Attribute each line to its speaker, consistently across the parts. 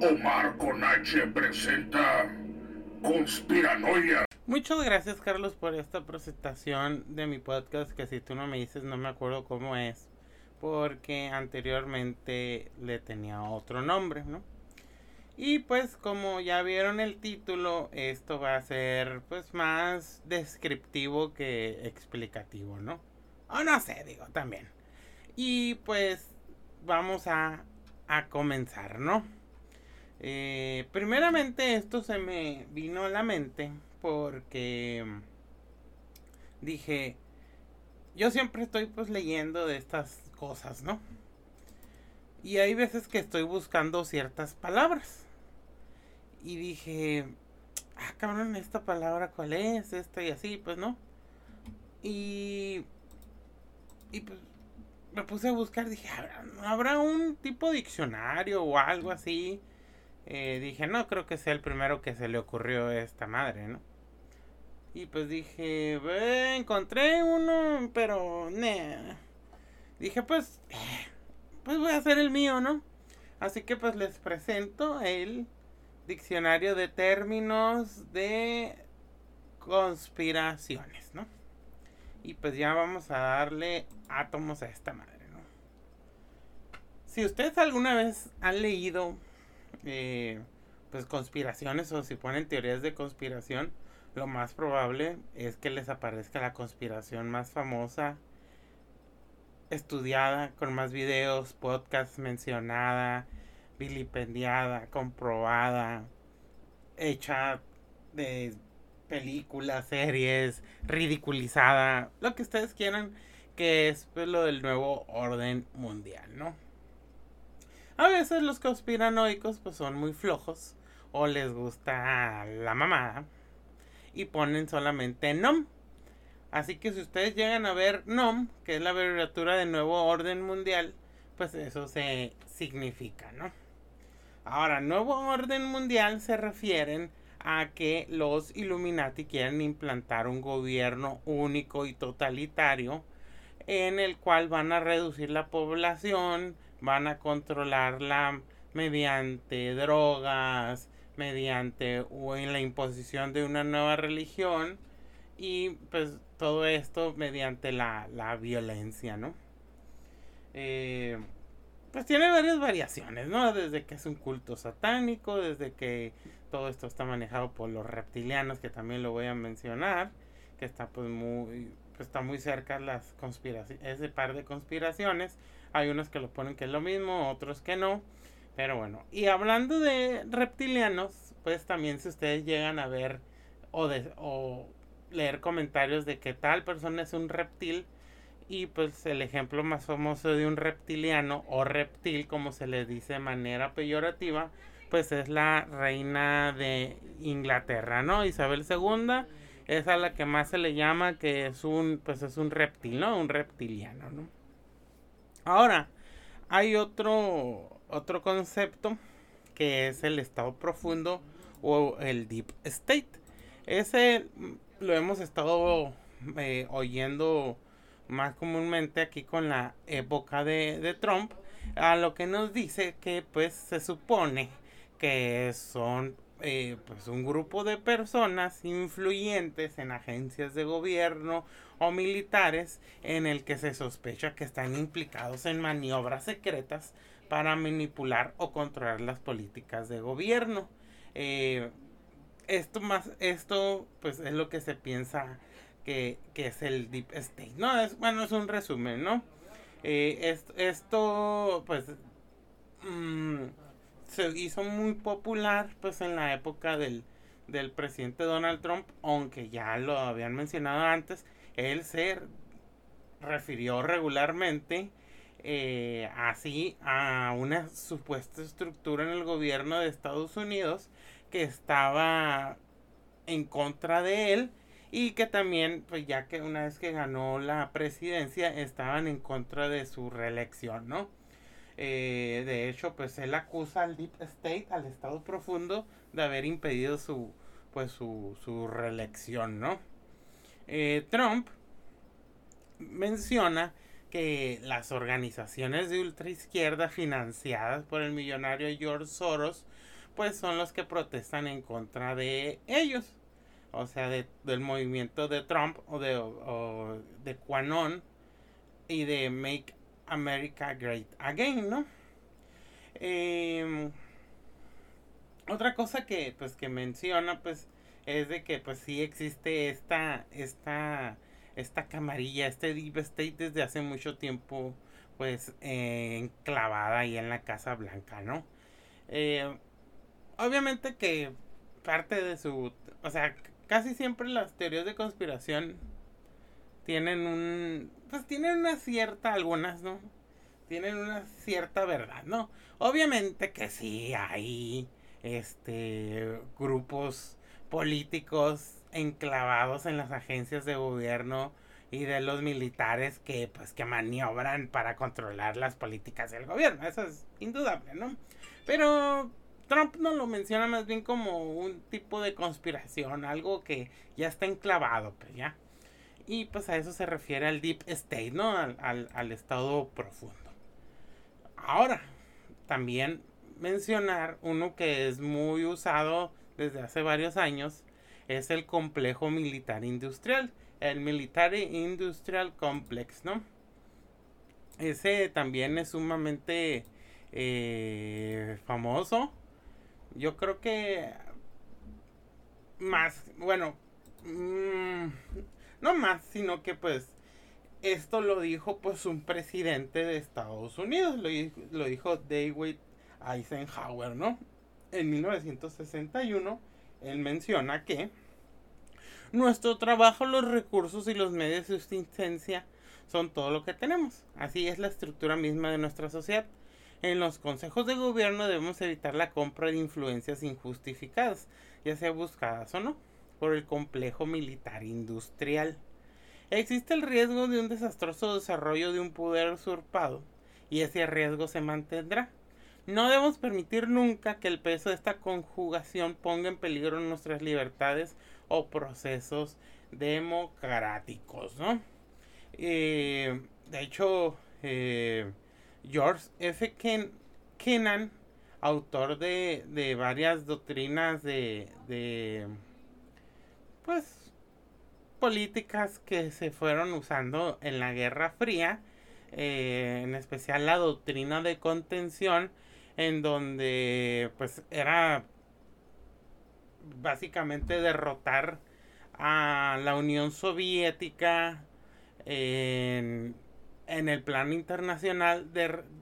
Speaker 1: Omar con presenta Conspiranoia.
Speaker 2: Muchas gracias Carlos por esta presentación de mi podcast que si tú no me dices no me acuerdo cómo es porque anteriormente le tenía otro nombre, ¿no? Y pues como ya vieron el título, esto va a ser pues más descriptivo que explicativo, ¿no? O no sé, digo también. Y pues vamos a, a comenzar, ¿no? Eh, primeramente esto se me vino a la mente porque dije, yo siempre estoy pues leyendo de estas cosas, ¿no? Y hay veces que estoy buscando ciertas palabras. Y dije, ah, cabrón, esta palabra cuál es, esta y así, pues no. Y, y pues me puse a buscar, dije, ¿habrá, un tipo de diccionario o algo así? Eh, dije, no creo que sea el primero que se le ocurrió a esta madre, ¿no? Y pues dije, encontré uno, pero, Dije, pues, pues voy a hacer el mío, ¿no? Así que pues les presento el diccionario de términos de conspiraciones, ¿no? Y pues ya vamos a darle átomos a esta madre, ¿no? Si ustedes alguna vez han leído eh, pues conspiraciones o si ponen teorías de conspiración, lo más probable es que les aparezca la conspiración más famosa, estudiada, con más videos, podcasts mencionada, vilipendiada, comprobada, hecha de películas, series, ridiculizada, lo que ustedes quieran, que es pues, lo del nuevo orden mundial, ¿no? A veces los conspiranoicos pues son muy flojos o les gusta la mamada y ponen solamente NOM. Así que si ustedes llegan a ver NOM, que es la abreviatura de Nuevo Orden Mundial, pues eso se significa, ¿no? Ahora, Nuevo Orden Mundial se refieren a que los Illuminati quieren implantar un gobierno único y totalitario en el cual van a reducir la población, van a controlarla mediante drogas, mediante o en la imposición de una nueva religión y pues todo esto mediante la, la violencia, ¿no? Eh, pues tiene varias variaciones, ¿no? Desde que es un culto satánico, desde que todo esto está manejado por los reptilianos, que también lo voy a mencionar, que está pues muy, pues está muy cerca las conspiraciones, ese par de conspiraciones. Hay unos que lo ponen que es lo mismo, otros que no. Pero bueno, y hablando de reptilianos, pues también si ustedes llegan a ver o, de, o leer comentarios de que tal persona es un reptil, y pues el ejemplo más famoso de un reptiliano o reptil, como se le dice de manera peyorativa, pues es la reina de Inglaterra, ¿no? Isabel II es a la que más se le llama que es un, pues es un reptil, ¿no? Un reptiliano, ¿no? Ahora, hay otro, otro concepto que es el estado profundo o el deep state. Ese lo hemos estado eh, oyendo más comúnmente aquí con la época de, Trump, a lo que nos dice que pues se supone que son eh, pues un grupo de personas influyentes en agencias de gobierno o militares en el que se sospecha que están implicados en maniobras secretas para manipular o controlar las políticas de gobierno. Eh, esto más, esto pues es lo que se piensa que, es el Deep State. No, es, bueno, es un resumen, ¿no? Eh, esto, pues, mm, se hizo muy popular, pues, en la época del, del presidente Donald Trump, aunque ya lo habían mencionado antes, él se refirió regularmente eh, así a una supuesta estructura en el gobierno de Estados Unidos que estaba en contra de él y que también, pues ya que una vez que ganó la presidencia, estaban en contra de su reelección, ¿no? Eh, de hecho, pues él acusa al Deep State, al Estado Profundo, de haber impedido su, pues su, su reelección, ¿no? Eh, Trump menciona que las organizaciones de ultraizquierda financiadas por el millonario George Soros, pues son los que protestan en contra de ellos. O sea, del movimiento de Trump o de, de Quanon y de Make America Great Again, ¿no? Em, otra cosa que pues que menciona pues es de que pues sí existe esta esta esta camarilla, este deep state desde hace mucho tiempo pues eh, enclavada ahí en la Casa Blanca, ¿no? Eh, obviamente que parte de su, o sea, casi siempre las teorías de conspiración tienen un, pues tienen una cierta, algunas, ¿no? Tienen una cierta verdad, ¿no? Obviamente que sí hay, este, grupos políticos enclavados en las agencias de gobierno y de los militares que pues que maniobran para controlar las políticas del gobierno, eso es indudable, ¿no? Pero Trump no lo menciona más bien como un tipo de conspiración, algo que ya está enclavado, pues ya. Y pues a eso se refiere al deep state, ¿no? Al, al estado profundo. Ahora, también mencionar uno que es muy usado desde hace varios años, es el complejo militar industrial, el Military Industrial Complex, ¿no? Ese también es sumamente eh, famoso yo creo que más, bueno, mm, no más, sino que pues esto lo dijo pues un presidente de Estados Unidos, lo, lo dijo David Eisenhower, ¿no? En 1961, él menciona que nuestro trabajo, los recursos y los medios de subsistencia son todo lo que tenemos. Así es la estructura misma de nuestra sociedad. En los consejos de gobierno debemos evitar la compra de influencias injustificadas, ya sea buscadas o no, por el complejo militar industrial. Existe el riesgo de un desastroso desarrollo de un poder usurpado, y ese riesgo se mantendrá. No debemos permitir nunca que el peso de esta conjugación ponga en peligro nuestras libertades o procesos democráticos, ¿no? Eh, de hecho, eh, George F. Kennan, autor de, varias doctrinas de, pues, políticas que se fueron usando en la Guerra Fría, eh, en especial la doctrina de contención, en donde, pues, era básicamente derrotar a la Unión Soviética en el plano internacional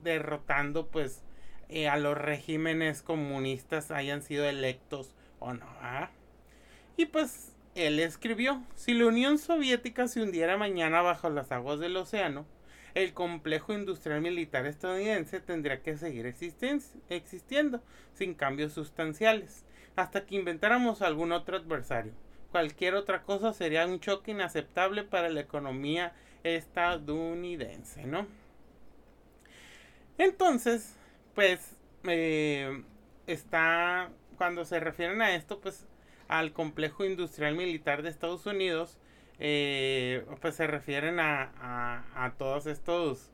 Speaker 2: derrotando pues eh, a los regímenes comunistas hayan sido electos o no. ¿ah? Y pues él escribió, si la Unión Soviética se hundiera mañana bajo las aguas del océano, el complejo industrial militar estadounidense tendría que seguir existiendo sin cambios sustanciales, hasta que inventáramos algún otro adversario. Cualquier otra cosa sería un choque inaceptable para la economía estadounidense, ¿no? Entonces, pues, eh, está, cuando se refieren a esto, pues, al complejo industrial militar de Estados Unidos, eh, pues se refieren a, a, todos estos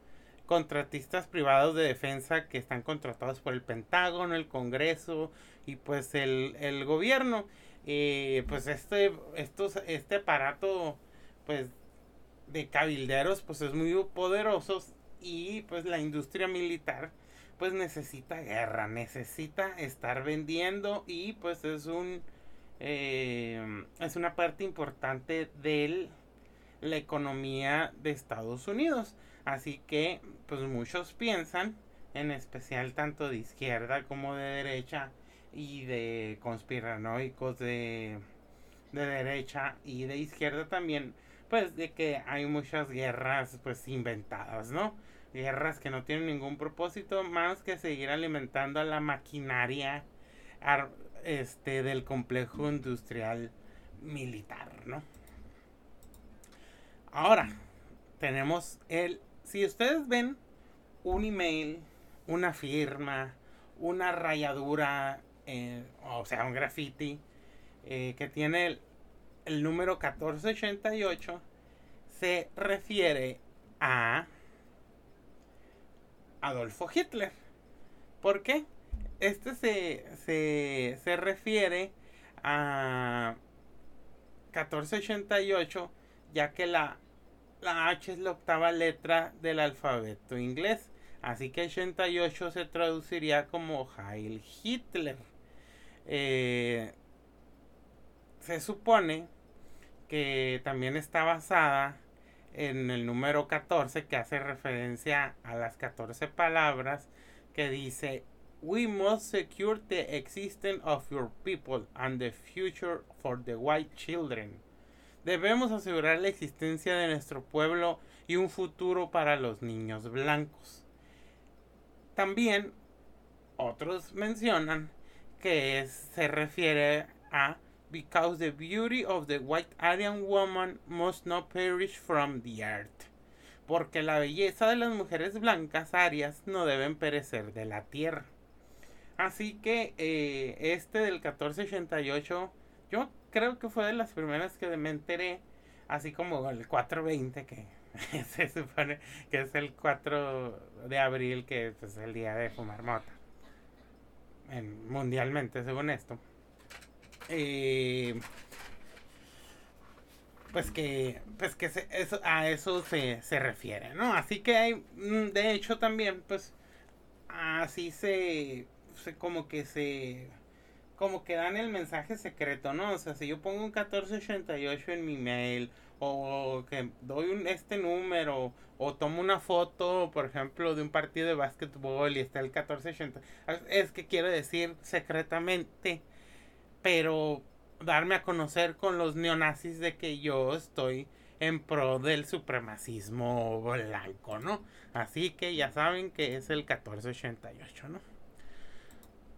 Speaker 2: contratistas privados de defensa que están contratados por el Pentágono, el Congreso y pues el, el gobierno. Eh, pues este, estos, este aparato pues de cabilderos pues es muy poderoso y pues la industria militar pues necesita guerra, necesita estar vendiendo y pues es un eh, es una parte importante de la economía de Estados Unidos. Así que pues muchos piensan, en especial tanto de izquierda como de derecha y de conspiranoicos de, de derecha y de izquierda también, pues de que hay muchas guerras pues inventadas, ¿no? Guerras que no tienen ningún propósito más que seguir alimentando a la maquinaria este del complejo industrial militar, ¿no? Ahora tenemos el si ustedes ven un email, una firma, una rayadura, eh, o sea, un graffiti eh, que tiene el, el número 1488 se refiere a Adolfo Hitler. ¿Por qué? Este se, se, se refiere a 1488, ya que la, la H es la octava letra del alfabeto inglés. Así que 88 se traduciría como Heil Hitler. Eh, se supone que también está basada en el número 14 que hace referencia a las 14 palabras que dice We must secure the existence of your people and the future for the white children. Debemos asegurar la existencia de nuestro pueblo y un futuro para los niños blancos. También otros mencionan que se refiere a because the beauty of the white Aryan woman must not perish from the earth. Porque la belleza de las mujeres blancas arias no deben perecer de la tierra. Así que eh, este del 1488, yo creo que fue de las primeras que me enteré, así como el 420, que se supone que es el 4 de abril, que es el día de fumar mota. mundialmente, según esto. Pues que pues que eso, a eso se, se, refiere, ¿no? Así que hay, mm, de hecho también, pues, así se, como que se, como que dan el mensaje secreto, ¿no? O sea, si yo pongo un 1488 en mi mail, o que doy un, este número, o tomo una foto, por ejemplo, de un partido de básquetbol y está el 1480, es que quiero decir secretamente pero darme a conocer con los neonazis de que yo estoy en pro del supremacismo blanco, ¿no? Así que ya saben que es el 1488, ¿no?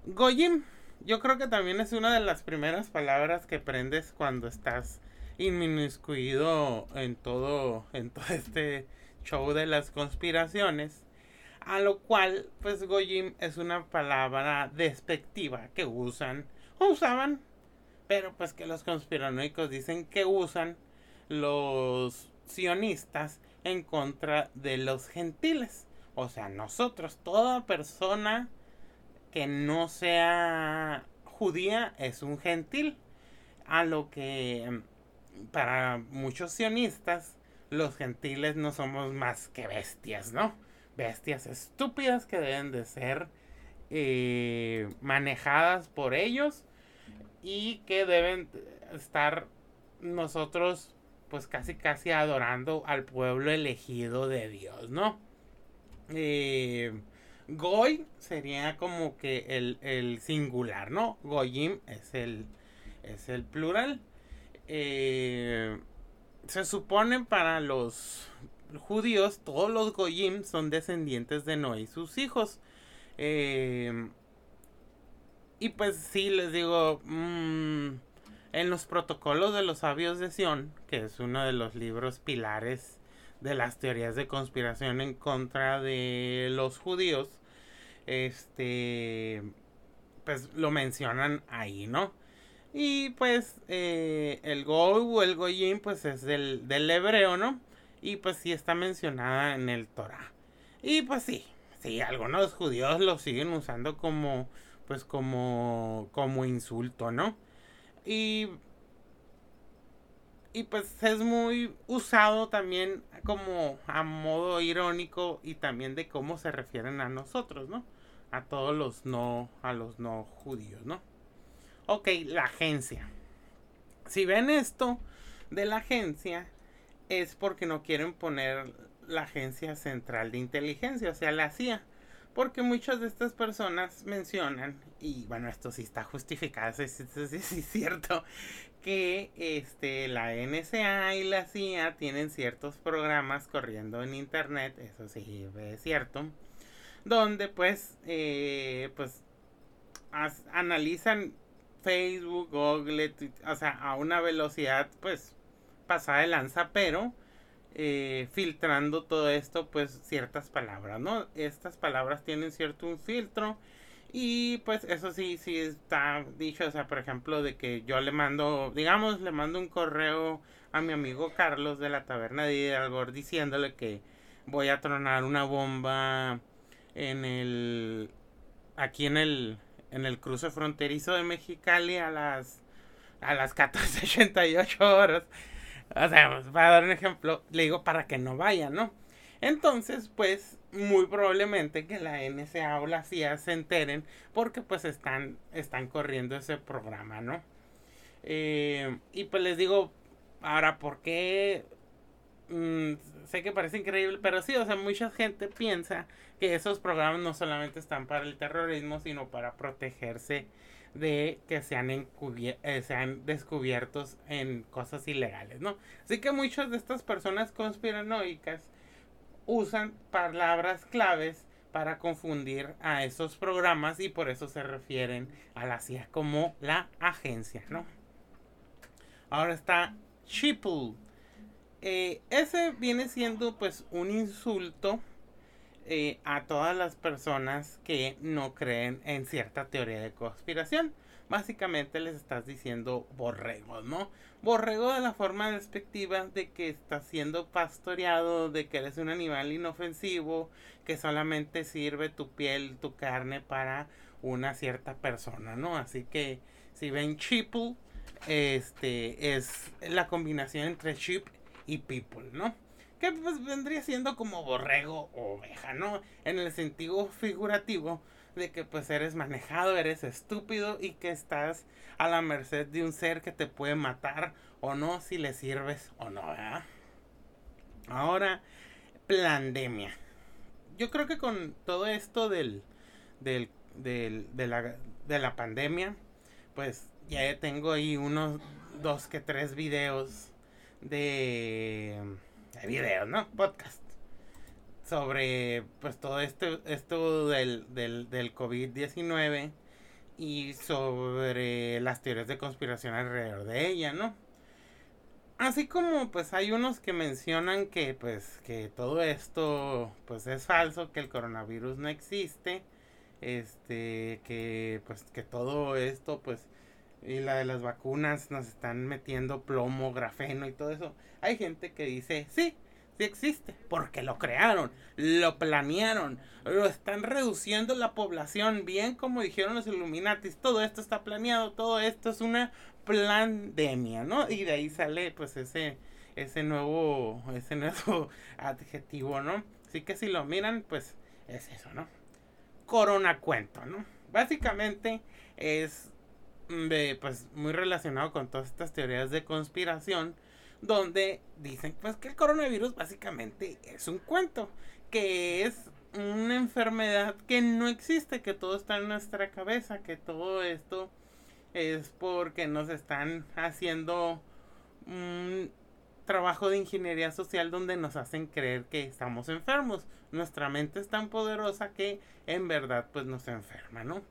Speaker 2: Goyim, yo creo que también es una de las primeras palabras que aprendes cuando estás inmiscuido en todo, en todo este show de las conspiraciones. A lo cual, pues Goyim es una palabra despectiva que usan usaban, pero pues que los conspiranoicos dicen que usan los sionistas en contra de los gentiles. O sea, nosotros, toda persona que no sea judía es un gentil. A lo que para muchos sionistas los gentiles no somos más que bestias, ¿no? Bestias estúpidas que deben de ser eh, manejadas por ellos y que deben estar nosotros pues casi casi adorando al pueblo elegido de Dios, ¿no? Eh, Goy sería como que el, singular, ¿no? Goyim es el, es el plural. Eh, se supone para los judíos, todos los Goyim son descendientes de Noé y sus hijos. Eh, y pues sí, les digo, mm, en los protocolos de los sabios de Sion, que es uno de los libros pilares de las teorías de conspiración en contra de los judíos, este, pues lo mencionan ahí, ¿no? Y pues eh, el Go o el Goyim pues es del, del hebreo, ¿no? Y pues sí está mencionada en el Torah. Y pues sí, sí, algunos judíos lo siguen usando como, pues como, como insulto, ¿no? Y, y pues es muy usado también como a modo irónico y también de cómo se refieren a nosotros, ¿no? A todos los no, a los no judíos, ¿no? Ok, la agencia. Si ven esto de la agencia, es porque no quieren poner la Agencia Central de Inteligencia, o sea, la CIA. Porque muchas de estas personas mencionan, y bueno, esto sí está justificado, sí, es cierto, que este, la NSA y la CIA tienen ciertos programas corriendo en Internet, eso sí es cierto, donde pues, eh, pues analizan Facebook, Google, o sea, a una velocidad pues pasada de lanza, pero eh, filtrando todo esto, pues ciertas palabras, ¿no? Estas palabras tienen cierto un filtro y pues eso sí, sí está dicho, o sea, por ejemplo, de que yo le mando, digamos, le mando un correo a mi amigo Carlos de la taberna de Hidalgo diciéndole que voy a tronar una bomba en el aquí en el en el cruce fronterizo de Mexicali a las a las 14.88 horas. O sea, para dar un ejemplo, le digo para que no vayan, ¿no? Entonces, pues, muy probablemente que la NSA o la CIA se enteren porque pues están, están corriendo ese programa, ¿no? Eh, y pues les digo, ahora, ¿por qué? Mm, sé que parece increíble, pero sí, o sea, mucha gente piensa que esos programas no solamente están para el terrorismo, sino para protegerse de que sean, eh, sean descubiertos en cosas ilegales, ¿no? Así que muchas de estas personas conspiranoicas usan palabras claves para confundir a esos programas y por eso se refieren a la CIA como la agencia, ¿no? Ahora está Chipul. Eh, ese viene siendo pues un insulto eh, a todas las personas que no creen en cierta teoría de conspiración. Básicamente les estás diciendo borregos, ¿no? Borrego de la forma despectiva de que estás siendo pastoreado, de que eres un animal inofensivo, que solamente sirve tu piel, tu carne para una cierta persona, ¿no? Así que si ven Chipul, este es la combinación entre chip y people, ¿no? Que pues vendría siendo como borrego o oveja, ¿no? En el sentido figurativo de que pues eres manejado, eres estúpido y que estás a la merced de un ser que te puede matar o no si le sirves o no. Ahora, pandemia. Yo creo que con todo esto del, del, del, de, la, de la pandemia, pues ya tengo ahí unos dos que tres videos de, de videos, ¿no? Podcast. Sobre pues todo este, esto del, del, del COVID-19 y sobre las teorías de conspiración alrededor de ella, ¿no? Así como pues hay unos que mencionan que pues que todo esto pues es falso, que el coronavirus no existe, este que pues que todo esto pues y la de las vacunas nos están metiendo plomo, grafeno y todo eso. Hay gente que dice, sí, sí existe, porque lo crearon, lo planearon, lo están reduciendo la población, bien como dijeron los Illuminatis, todo esto está planeado, todo esto es una pandemia, ¿no? Y de ahí sale pues ese ese nuevo ese nuevo adjetivo, ¿no? Así que si lo miran, pues es eso, ¿no? Corona cuento, ¿no? Básicamente es de, pues muy relacionado con todas estas teorías de conspiración donde dicen pues que el coronavirus básicamente es un cuento, que es una enfermedad que no existe, que todo está en nuestra cabeza, que todo esto es porque nos están haciendo un trabajo de ingeniería social donde nos hacen creer que estamos enfermos. Nuestra mente es tan poderosa que en verdad pues nos enferma, ¿no?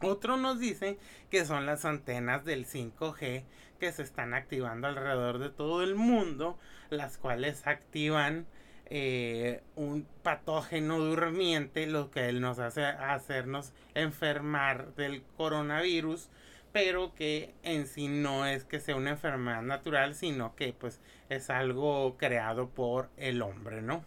Speaker 2: Otro nos dice que son las antenas del 5G que se están activando alrededor de todo el mundo, las cuales activan eh, un patógeno durmiente, lo que nos hace hacernos enfermar del coronavirus, pero que en sí no es que sea una enfermedad natural, sino que pues es algo creado por el hombre, ¿no?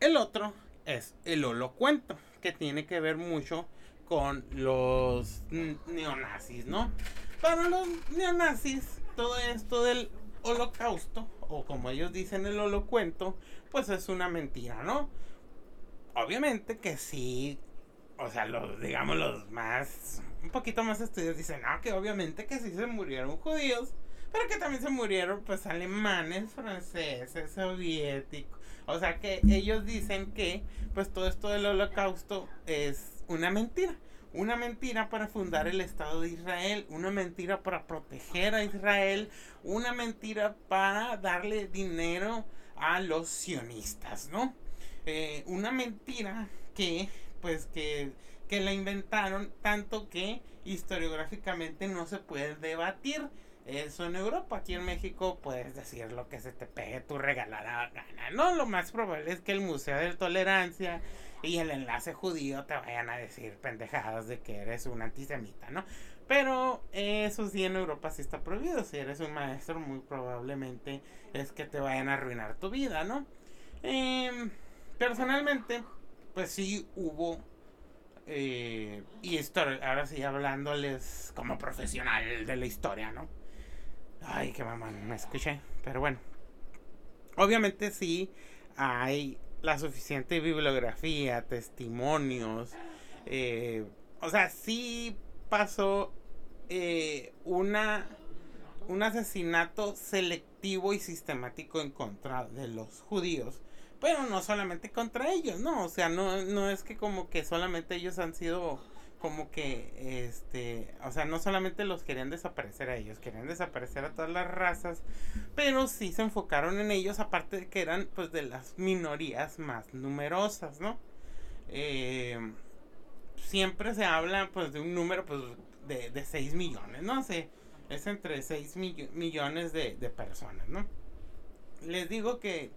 Speaker 2: El otro es el holocuento, que tiene que ver mucho con los neonazis, ¿no? Para los neonazis, todo esto del holocausto, o como ellos dicen el holocuento, pues es una mentira, ¿no? Obviamente que sí, o sea, los, digamos, los más, un poquito más estudios dicen, no, que obviamente que sí se murieron judíos, pero que también se murieron, pues, alemanes, franceses, soviéticos. O sea, que ellos dicen que, pues, todo esto del holocausto es una mentira. Una mentira para fundar el Estado de Israel, una mentira para proteger a Israel, una mentira para darle dinero a los sionistas, ¿no? Eh, una mentira que, pues, que, que la inventaron tanto que historiográficamente no se puede debatir eso en Europa. Aquí en México puedes decir lo que se te pegue tu regalada gana. No, lo más probable es que el Museo de Tolerancia y el enlace judío te vayan a decir pendejadas de que eres un antisemita, ¿no? Pero eso sí en Europa sí está prohibido. Si eres un maestro, muy probablemente es que te vayan a arruinar tu vida, ¿no? Em, personalmente, pues sí hubo eh, y esto, ahora sí hablándoles como profesional de la historia, ¿no? Ay, qué mamá, me escuché. Pero bueno. Obviamente sí hay la suficiente bibliografía, testimonios. Eh, o sea, sí pasó eh, una, un asesinato selectivo y sistemático en contra de los judíos pero no solamente contra ellos, ¿no? O sea, no, no es que como que solamente ellos han sido como que, este, o sea, no solamente los querían desaparecer a ellos, querían desaparecer a todas las razas, pero sí se enfocaron en ellos, aparte de que eran pues de las minorías más numerosas, ¿no? Eh, siempre se habla pues de un número pues de, de 6 millones, ¿no? sé es entre 6 millones de, de personas, ¿no? Les digo que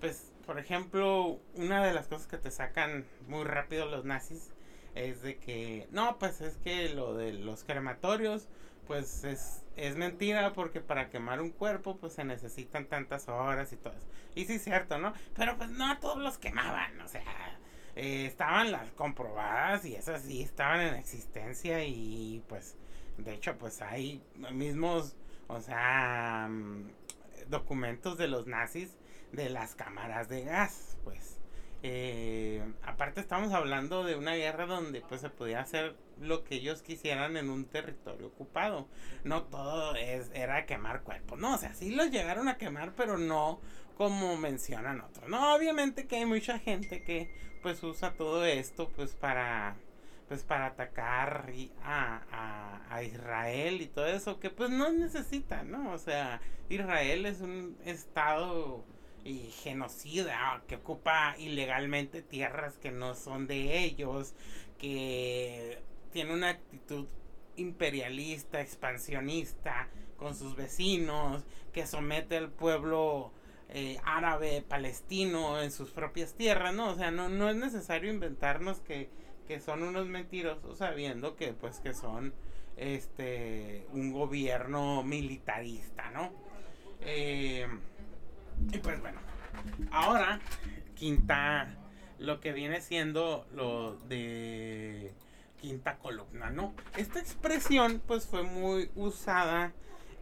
Speaker 2: pues por ejemplo, una de las cosas que te sacan muy rápido los nazis es de que, no, pues es que lo de los crematorios, pues es, es mentira porque para quemar un cuerpo, pues se necesitan tantas horas y todo eso. Y sí cierto, ¿no? Pero pues no todos los quemaban, o sea, eh, estaban las comprobadas y esas sí estaban en existencia y pues, de hecho, pues hay mismos, o sea, mm, documentos de los nazis de las cámaras de gas, pues. Eh, aparte estamos hablando de una guerra donde pues se podía hacer lo que ellos quisieran en un territorio ocupado. No todo es, era quemar cuerpos. No, o sea, sí los llegaron a quemar, pero no como mencionan otros. No, obviamente que hay mucha gente que pues usa todo esto pues para pues para atacar a, a, a, Israel y todo eso que pues no necesita, ¿no? O sea, Israel es un estado y genocida que ocupa ilegalmente tierras que no son de ellos, que tiene una actitud imperialista, expansionista con sus vecinos, que somete al pueblo eh, árabe palestino en sus propias tierras, ¿no? O sea, no, no es necesario inventarnos que, que son unos mentirosos sabiendo que pues que son este un gobierno militarista, ¿no? Eh, y pues bueno, ahora quinta, lo que viene siendo lo de quinta columna, ¿no? Esta expresión pues fue muy usada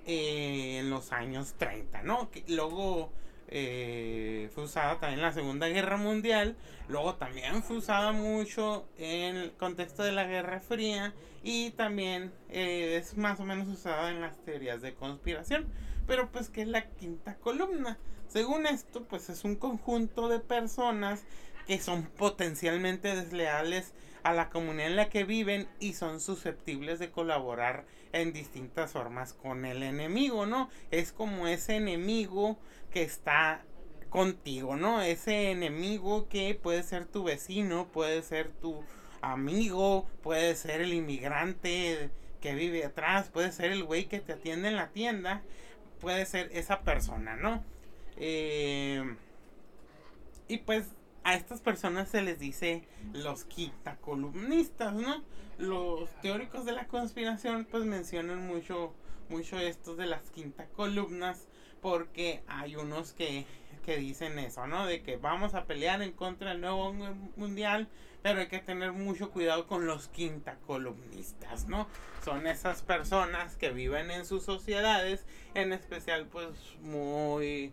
Speaker 2: eh, en los años 30, ¿no? Luego eh, fue usada también en la Segunda Guerra Mundial, luego también fue usada mucho en el contexto de la Guerra Fría y también eh, es más o menos usada en las teorías de conspiración, pero pues que es la quinta columna. Según esto, pues es un conjunto de personas que son potencialmente desleales a la comunidad en la que viven y son susceptibles de colaborar en distintas formas con el enemigo, ¿no? Es como ese enemigo que está contigo, ¿no? Ese enemigo que puede ser tu vecino, puede ser tu amigo, puede ser el inmigrante que vive atrás, puede ser el güey que te atiende en la tienda, puede ser esa persona, ¿no? Eh, y pues a estas personas se les dice los quintacolumnistas, ¿no? Los teóricos de la conspiración pues mencionan mucho, mucho estos de las quinta columnas porque hay unos que, que dicen eso, ¿no? De que vamos a pelear en contra del nuevo mundial, pero hay que tener mucho cuidado con los quinta columnistas, ¿no? Son esas personas que viven en sus sociedades, en especial pues muy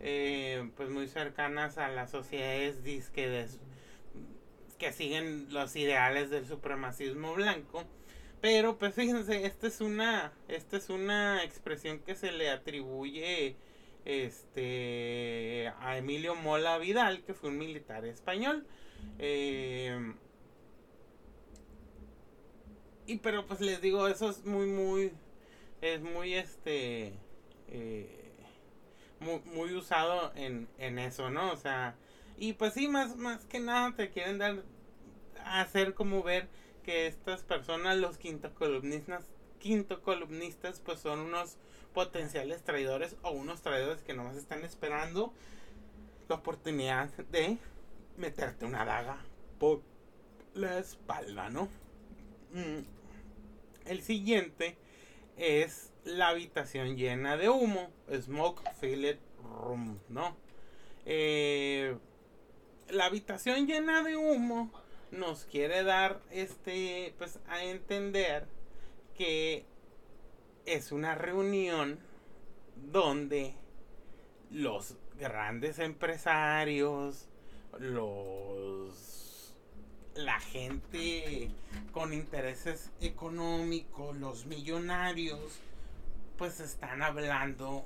Speaker 2: eh, pues muy cercanas a las sociedades disque que siguen los ideales del supremacismo blanco. Pero pues fíjense, esta es una, esta es una expresión que se le atribuye este a Emilio Mola Vidal, que fue un militar español. Eh, y pero pues les digo, eso es muy, muy, es muy este, eh, muy, usado en, en, eso, ¿no? O sea, y pues sí, más, más que nada te quieren dar, hacer como ver que estas personas, los quinto columnistas, quinto columnistas, pues son unos potenciales traidores o unos traidores que nomás están esperando la oportunidad de meterte una daga por la espalda, ¿no? Mm. El siguiente es la habitación llena de humo, smoke filled room, ¿no? Eh, la habitación llena de humo nos quiere dar este pues a entender que es una reunión donde los grandes empresarios, los la gente con intereses económicos, los millonarios, pues están hablando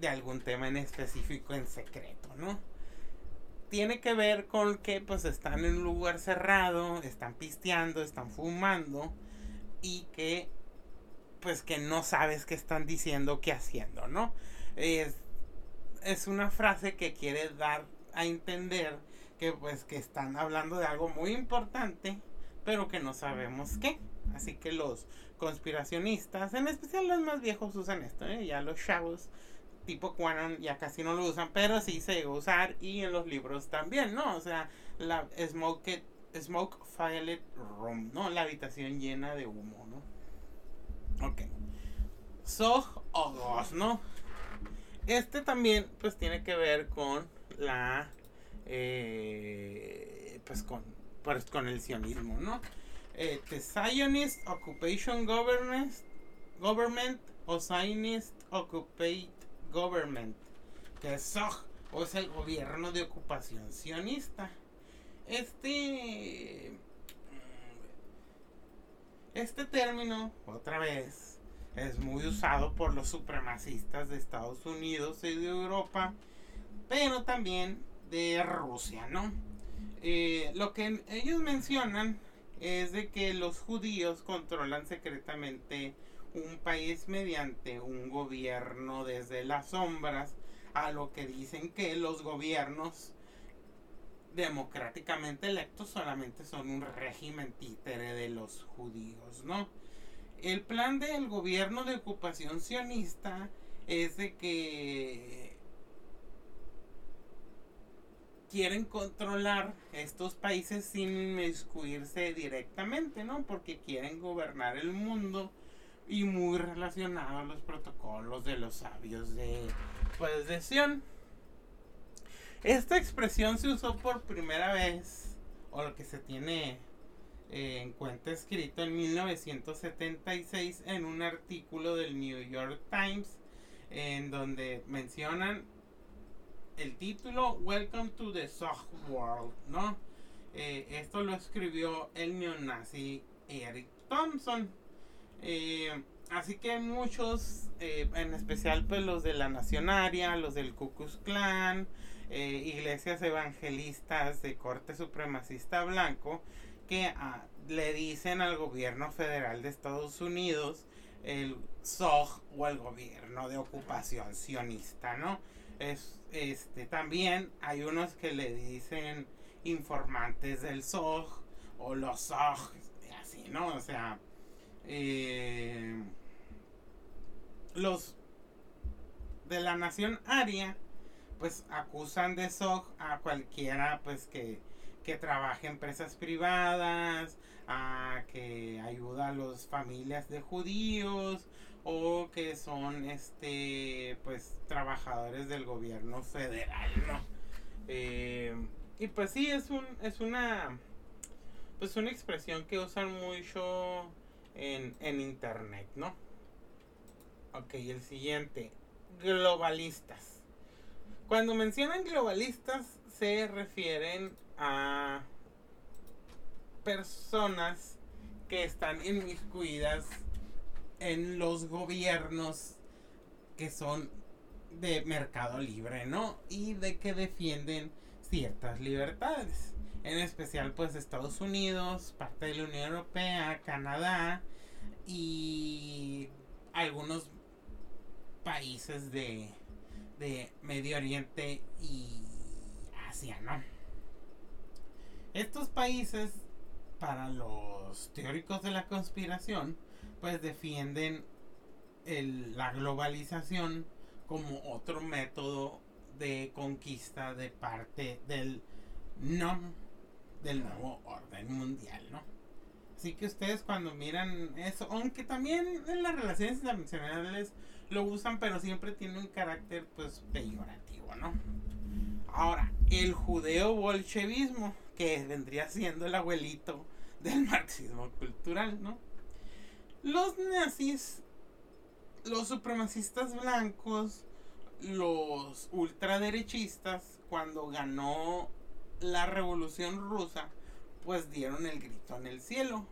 Speaker 2: de algún tema en específico en secreto, ¿no? Tiene que ver con que pues están en un lugar cerrado, están pisteando, están fumando y que pues que no sabes qué están diciendo, qué haciendo, ¿no? Es, es una frase que quiere dar a entender que pues que están hablando de algo muy importante, pero que no sabemos qué. Así que los conspiracionistas, en especial los más viejos usan esto, ¿eh? ya los chavos tipo Quanon ya casi no lo usan, pero sí se llegó a usar y en los libros también, ¿no? O sea, la Smoke, smoke Filet Room, ¿no? La habitación llena de humo, ¿no? Ok. Sog o ¿no? Este también pues tiene que ver con la eh, pues con pues, con el sionismo, ¿no? Eh, the Zionist Occupation Government, Government o Zionist Occupied Government, que es SOG, o es el gobierno de ocupación sionista. Este este término, otra vez, es muy usado por los supremacistas de Estados Unidos y de Europa, pero también de Rusia, ¿no? Eh, lo que ellos mencionan es de que los judíos controlan secretamente un país mediante un gobierno desde las sombras, a lo que dicen que los gobiernos democráticamente electos solamente son un régimen títere de los judíos, ¿no? El plan del gobierno de ocupación sionista es de que quieren controlar estos países sin inmiscuirse directamente, ¿no? Porque quieren gobernar el mundo y muy relacionado a los protocolos de los sabios de pues. Esta expresión se usó por primera vez o lo que se tiene eh, en cuenta escrito en 1976 en un artículo del New York Times en donde mencionan el título Welcome to the Soft World, ¿no? Eh, esto lo escribió el neonazi Eric Thompson. Eh, así que muchos, eh, en especial pues los de la Nacionaria, los del Ku Klux Klan, iglesias evangelistas de corte supremacista blanco, que ah, le dicen al gobierno federal de Estados Unidos el SOG o el gobierno de ocupación sionista, ¿no? Es, este, también hay unos que le dicen informantes del SOG o los SOG, así, ¿no? O sea, eh, los de la nación aria, pues acusan de SOG a cualquiera, pues que, que trabaje en empresas privadas, a que ayuda a las familias de judíos o que son este pues trabajadores del gobierno federal no eh, y pues sí es un es una pues una expresión que usan mucho en, en internet no ok el siguiente globalistas. Cuando mencionan globalistas se refieren a personas que están inmiscuidas en los gobiernos que son de mercado libre, ¿no? Y de que defienden ciertas libertades. En especial pues Estados Unidos, parte de la Unión Europea, Canadá y algunos países de, de Medio Oriente y Asia, ¿no? Estos países, para los teóricos de la conspiración, pues defienden la globalización como otro método de conquista de parte del no del nuevo orden mundial, ¿no? Así que ustedes cuando miran eso, aunque también en las relaciones internacionales lo usan, pero siempre tiene un carácter pues peyorativo, ¿no? Ahora, el judeo bolchevismo, que vendría siendo el abuelito del marxismo cultural, ¿no? Los nazis, los supremacistas blancos, los ultraderechistas, cuando ganó la revolución rusa, pues dieron el grito en el cielo.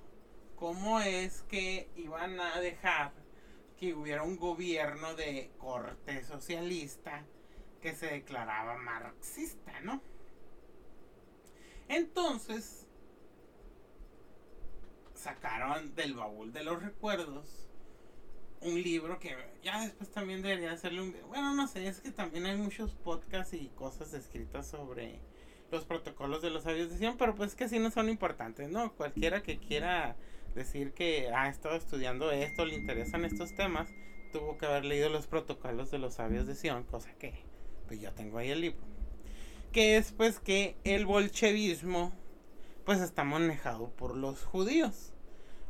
Speaker 2: ¿Cómo es que iban a dejar que hubiera un gobierno de corte socialista que se declaraba marxista, ¿no? Entonces, sacaron del baúl de los recuerdos un libro que ya después también debería hacerle un... Bueno, no sé, es que también hay muchos podcasts y cosas escritas sobre los protocolos de los sabios de Sion, pero pues que sí no son importantes, ¿no? Cualquiera que quiera decir que ha estado estudiando esto, le interesan estos temas, tuvo que haber leído los protocolos de los sabios de Sion, cosa que pues yo tengo ahí el libro. Que es pues que el bolchevismo pues está manejado por los judíos.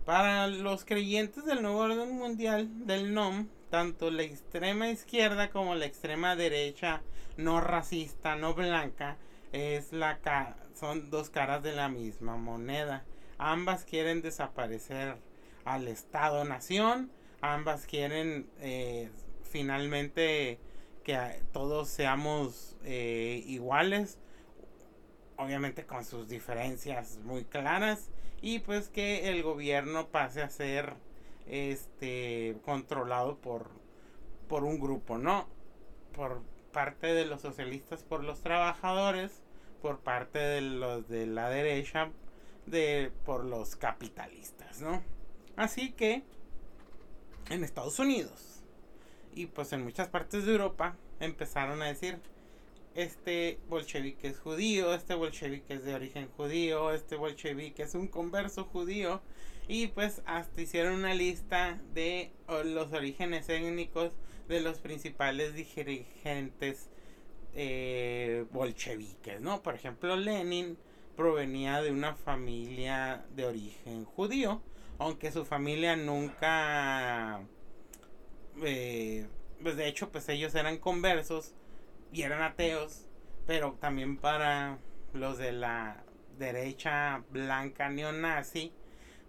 Speaker 2: Para los creyentes del nuevo orden mundial del NOM, tanto la extrema izquierda como la extrema derecha no racista, no blanca, es la son dos caras de la misma moneda. Ambas quieren desaparecer al Estado-nación, ambas quieren eh, finalmente que todos seamos eh, iguales, obviamente con sus diferencias muy claras, y pues que el gobierno pase a ser este controlado por, por un grupo, ¿no? Por parte de los socialistas por los trabajadores por parte de los de la derecha de por los capitalistas, ¿no? Así que en Estados Unidos y pues en muchas partes de Europa empezaron a decir este bolchevique es judío, este bolchevique es de origen judío, este bolchevique es un converso judío y pues hasta hicieron una lista de los orígenes étnicos de los principales dirigentes eh, bolcheviques, ¿no? Por ejemplo, Lenin provenía de una familia de origen judío, aunque su familia nunca, eh, pues de hecho, pues ellos eran conversos y eran ateos, pero también para los de la derecha blanca neonazi,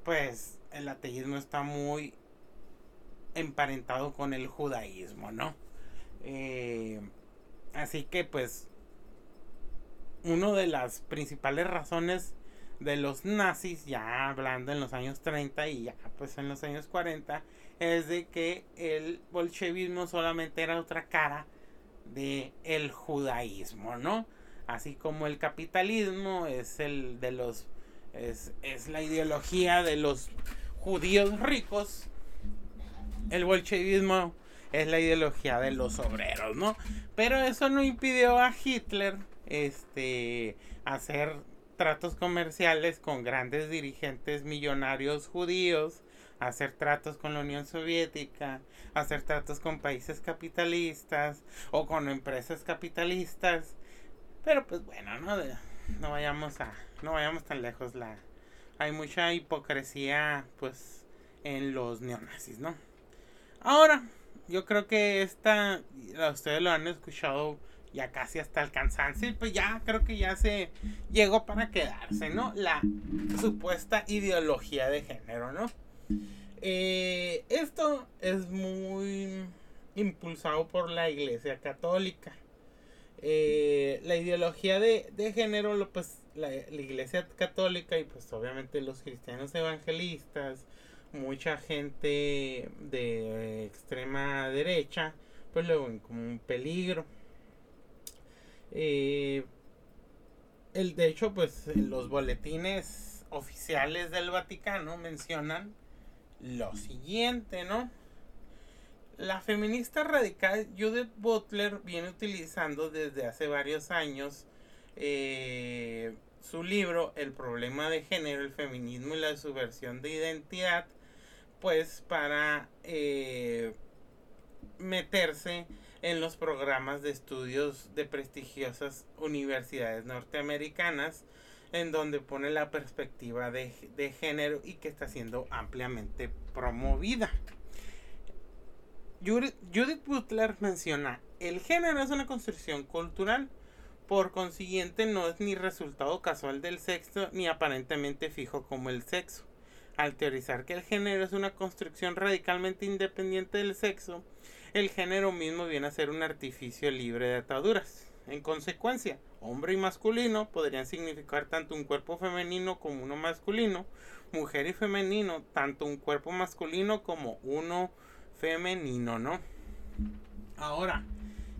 Speaker 2: pues el ateísmo está muy emparentado con el judaísmo, ¿no? Eh, Así que pues una de las principales razones de los nazis, ya hablando en los años 30 y ya pues en los años 40, es de que el bolchevismo solamente era otra cara de el judaísmo, ¿no? Así como el capitalismo es el de los es, es la ideología de los judíos ricos, el bolchevismo es la ideología de los obreros, ¿no? Pero eso no impidió a Hitler este hacer tratos comerciales con grandes dirigentes millonarios judíos, hacer tratos con la Unión Soviética, hacer tratos con países capitalistas o con empresas capitalistas. Pero pues bueno, no, no vayamos a no vayamos tan lejos la hay mucha hipocresía pues en los neonazis, ¿no? Ahora, yo creo que esta, ustedes lo han escuchado ya casi hasta el cansancio, pues ya creo que ya se llegó para quedarse, ¿no? La supuesta ideología de género, ¿no? Eh, esto es muy impulsado por la Iglesia Católica. Eh, la ideología de, género, pues la, la, Iglesia Católica y pues obviamente los cristianos evangelistas, mucha gente de extrema derecha pues lo ven como un peligro. Eh, el, de hecho, pues los boletines oficiales del Vaticano mencionan lo siguiente, ¿no? La feminista radical Judith Butler viene utilizando desde hace varios años eh, su libro El problema de género, el feminismo y la subversión de identidad pues para eh, meterse en los programas de estudios de prestigiosas universidades norteamericanas en donde pone la perspectiva de, de género y que está siendo ampliamente promovida. Judith Butler menciona, el género es una construcción cultural, Por consiguiente, no es ni resultado casual del sexo ni aparentemente fijo como el sexo. Al teorizar que el género es una construcción radicalmente independiente del sexo, el género mismo viene a ser un artificio libre de ataduras. En consecuencia, hombre y masculino podrían significar tanto un cuerpo femenino como uno masculino, mujer y femenino, tanto un cuerpo masculino como uno femenino, ¿no? Ahora,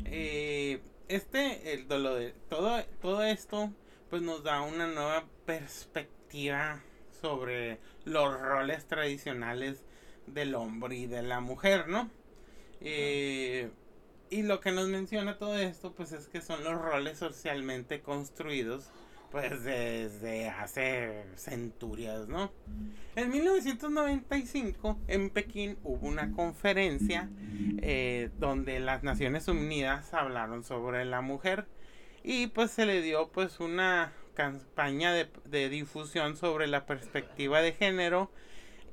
Speaker 2: eh, este, el dolor de todo, todo esto, pues nos da una nueva perspectiva sobre los roles tradicionales del hombre y de la mujer, ¿no? Eh, y lo que nos menciona todo esto, pues es que son los roles socialmente construidos, pues desde hace centurias, ¿no? En 1995, en Pekín, hubo una conferencia eh, donde las Naciones Unidas hablaron sobre la mujer y pues se le dio pues una campaña de, difusión sobre la perspectiva de género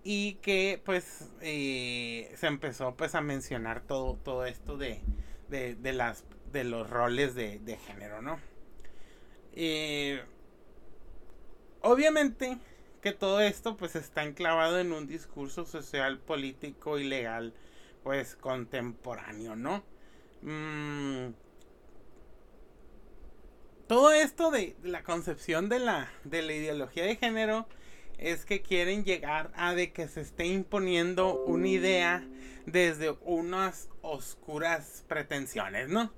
Speaker 2: y que pues eh, se empezó pues a mencionar todo, todo esto de, de, las, de los roles de, género, ¿no? Eh, obviamente que todo esto pues está enclavado en un discurso social, político y legal pues contemporáneo, ¿no? Mm, todo esto de la concepción de la, de la ideología de género es que quieren llegar a de que se esté imponiendo una idea desde unas oscuras pretensiones, ¿no?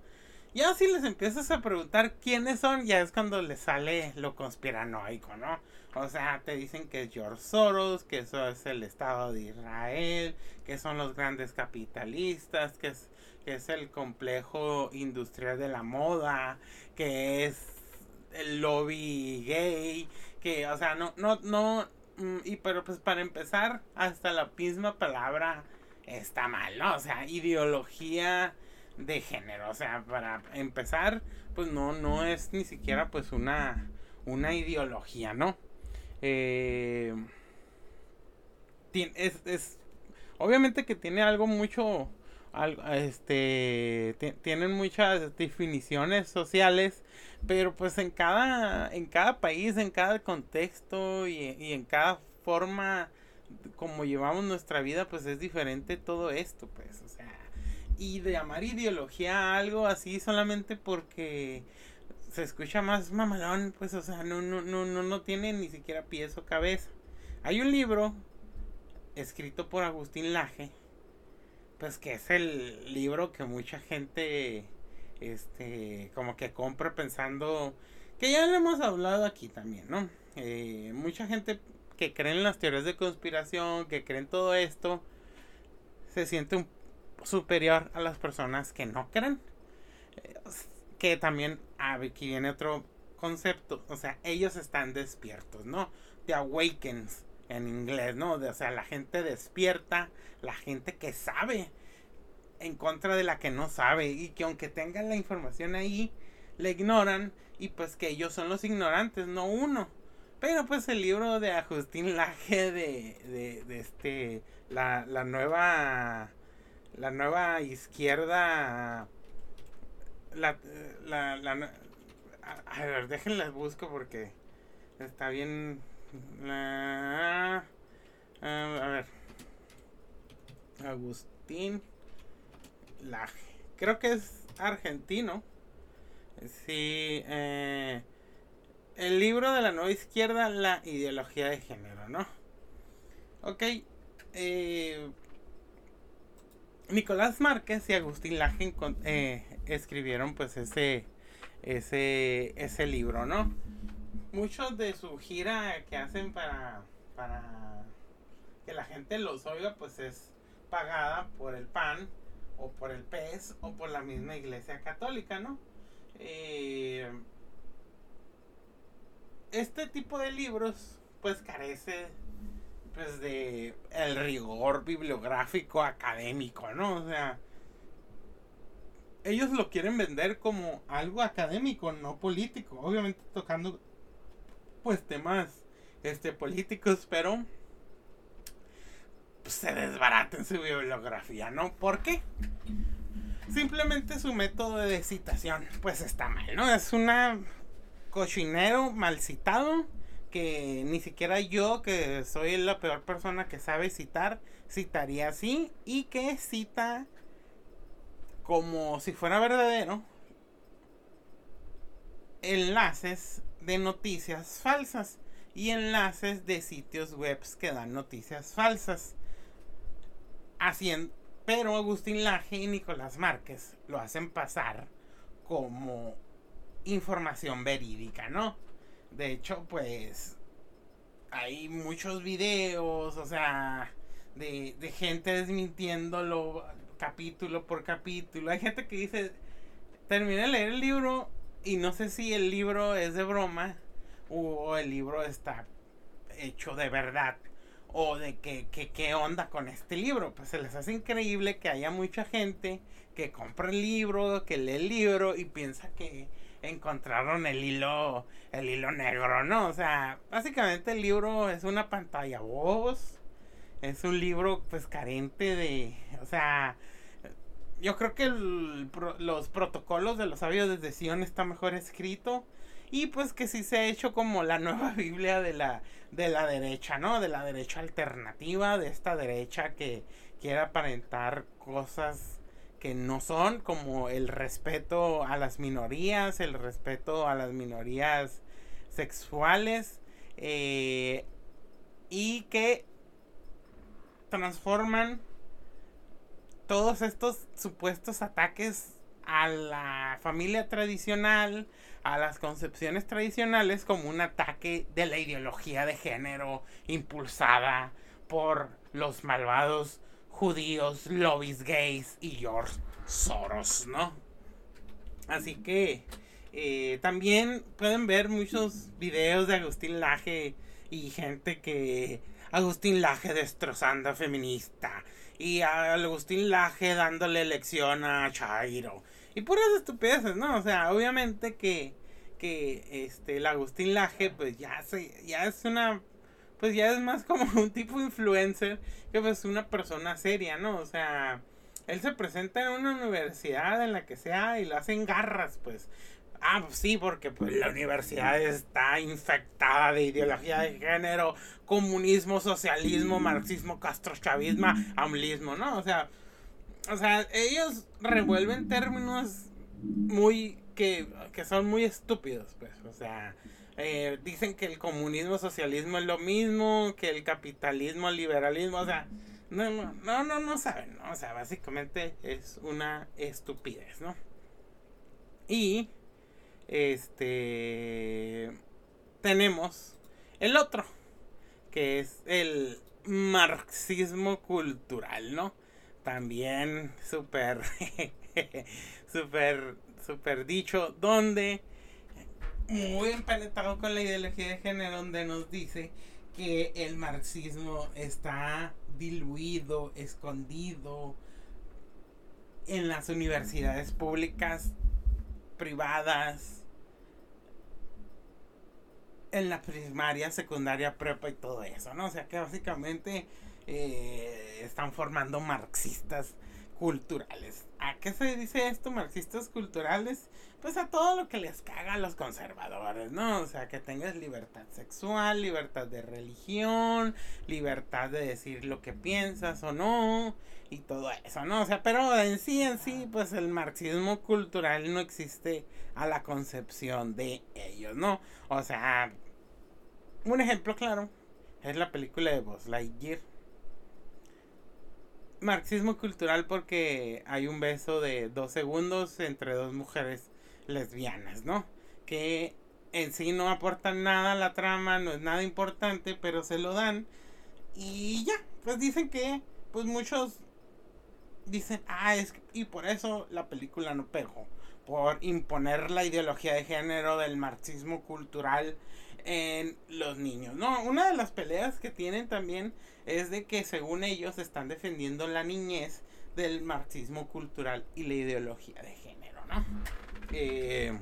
Speaker 2: Ya si les empiezas a preguntar quiénes son, ya es cuando les sale lo conspiranoico, ¿no? O sea, te dicen que es George Soros, que eso es el Estado de Israel, que son los grandes capitalistas, que es que es el complejo industrial de la moda, que es el lobby gay, que, o sea, no, no, no, mm, y pero pues para empezar, hasta la misma palabra está mal, ¿no? O sea, ideología de género, o sea, para empezar, pues no, no es ni siquiera pues una, una ideología, ¿no? Eh, es, es, obviamente que tiene algo mucho este tienen muchas definiciones sociales pero pues en cada en cada país en cada contexto y, en cada forma como llevamos nuestra vida pues es diferente todo esto pues o sea y de llamar ideología a algo así solamente porque se escucha más mamalón pues o sea no no no no no tiene ni siquiera pies o cabeza. Hay un libro escrito por Agustín Laje pues que es el libro que mucha gente este como que compra pensando que ya lo hemos hablado aquí también no eh, mucha gente que cree en las teorías de conspiración que creen todo esto se siente un superior a las personas que no creen. Eh, que también aquí viene otro concepto o sea ellos están despiertos no the awakens en inglés, ¿no? o sea, la gente despierta, la gente que sabe en contra de la que no sabe y que aunque tengan la información ahí, le ignoran y pues que ellos son los ignorantes, no uno. Pero pues el libro de Agustín Laje de, de, este, la, la nueva, la nueva izquierda, la, la, la, a ver, déjenlas busco porque está bien a ver. Agustín Laje. Creo que es argentino. Sí. Eh, el libro de la nueva izquierda, la ideología de género, ¿no? Ok. Eh, Nicolás Márquez y Agustín Laje eh, escribieron pues ese, ese, ese libro, ¿no? Muchos de su gira que hacen para, para que la gente los oiga, pues es pagada por el PAN o por el PES o por la misma iglesia católica, ¿no? Eh, este tipo de libros pues carece pues de el rigor bibliográfico académico, ¿no? O sea, ellos lo quieren vender como algo académico, no político, obviamente tocando pues temas este políticos, pero pues, se desbaraten su bibliografía, ¿no? ¿Por qué? simplemente su método de citación, pues está mal, ¿no? Es una cochinero mal citado que ni siquiera yo, que soy la peor persona que sabe citar, citaría así y que cita como si fuera verdadero enlaces de noticias falsas y enlaces de sitios web que dan noticias falsas. Haciendo, pero Agustín Laje y Nicolás Márquez lo hacen pasar como información verídica, ¿no? De hecho, pues hay muchos videos, o sea, de, de gente desmintiéndolo capítulo por capítulo. Hay gente que dice, terminé de leer el libro y no sé si el libro es de broma o el libro está hecho de verdad o de que, qué onda con este libro. Pues se les hace increíble que haya mucha gente que compra el libro, que lee el libro y piensa que encontraron el hilo, el hilo negro, ¿no? O sea, básicamente el libro es una pantalla voz, es un libro pues carente de, o sea, yo creo que los protocolos de los sabios de Sion está mejor escrito y pues que sí se ha hecho como la nueva Biblia de la, de la derecha, ¿no? De la derecha alternativa, de esta derecha que quiere aparentar cosas que no son, como el respeto a las minorías, el respeto a las minorías sexuales, eh, y que transforman todos estos supuestos ataques a la familia tradicional, a las concepciones tradicionales como un ataque de la ideología de género impulsada por los malvados judíos, lobbies gays y George Soros, ¿no? Así que eh, también pueden ver muchos videos de Agustín Laje y gente que Agustín Laje destrozando a feminista y a Agustín Laje dándole lección a Chairo y puras estupideces, ¿no? O sea, obviamente que, que este, el Agustín Laje, pues ya, se, ya es una. Pues ya es más como un tipo influencer que pues una persona seria, ¿no? O sea, él se presenta en una universidad en la que sea y lo hacen garras, pues. Ah, pues sí, porque pues la universidad está infectada de ideología de género, comunismo, socialismo, marxismo, castrochavismo, amlismo, ¿no? O sea, o sea, ellos revuelven términos muy que, son muy estúpidos, pues, o sea, eh, dicen que el comunismo, socialismo es lo mismo, que el capitalismo, el liberalismo, o sea, no, no, no, no, no saben, ¿no? o sea, básicamente es una estupidez, ¿no? Y, este, tenemos el otro, que es el marxismo cultural, ¿no? también súper, súper, súper dicho, donde muy empenetrado con la ideología de género, donde nos dice que el marxismo está diluido, escondido en las universidades públicas, privadas, en la primaria, secundaria, prepa y todo eso, ¿no? O sea que básicamente eh, están formando marxistas culturales. ¿A qué se dice esto, marxistas culturales? Pues a todo lo que les caga a los conservadores, ¿no? O sea, que tengas libertad sexual, libertad de religión, libertad de decir lo que piensas o no, y todo eso, ¿no? O sea, pero en sí, en sí, pues el marxismo cultural no existe a la concepción de ellos, ¿no? O sea, un ejemplo claro es la película de Buzz Lightyear marxismo cultural porque hay un beso de dos segundos entre dos mujeres lesbianas, ¿no? Que en sí no aportan nada a la trama, no es nada importante, pero se lo dan. Y ya, pues dicen que, pues muchos dicen, ah, es y por eso la película no pegó. Por imponer la ideología de género del marxismo cultural en los niños. No, una de las peleas que tienen también es de que según ellos están defendiendo la niñez del marxismo cultural y la ideología de género, ¿no? Eh,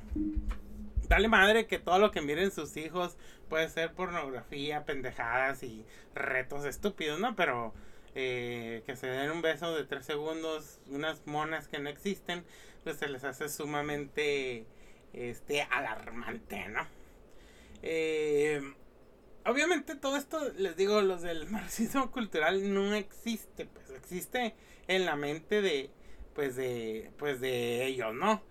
Speaker 2: dale madre que todo lo que miren sus hijos puede ser pornografía, pendejadas y retos estúpidos, ¿no? Pero eh, que se den un beso de tres segundos, unas monas que no existen, pues se les hace sumamente este, alarmante, ¿no? Eh, obviamente todo esto, les digo, los del marxismo cultural no existe, pues existe en la mente de, pues de, pues de ellos, ¿no?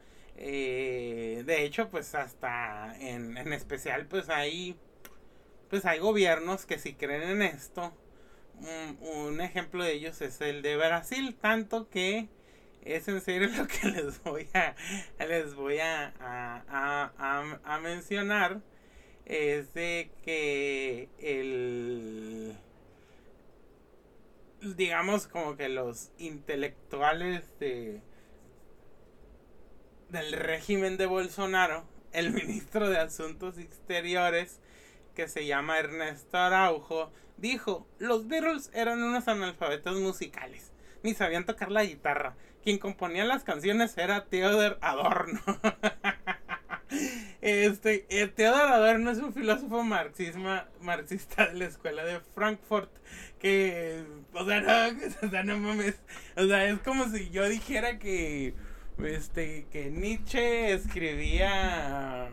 Speaker 2: Eh, de hecho, pues hasta en, en especial, pues hay, pues hay gobiernos que si creen en esto, un, ejemplo de ellos es el de Brasil, tanto que es en serio lo que les voy a les voy a, a, mencionar es de que el digamos como que los intelectuales de del régimen de Bolsonaro el ministro de Asuntos Exteriores que se llama Ernesto Araujo dijo, los Beatles eran unos analfabetos musicales, ni sabían tocar la guitarra. Quien componía las canciones era Theodor Adorno. este, eh, Theodor Adorno es un filósofo marxismo, marxista de la escuela de Frankfurt. Que, o sea, no mames. O sea, es como si yo dijera que, este, que Nietzsche escribía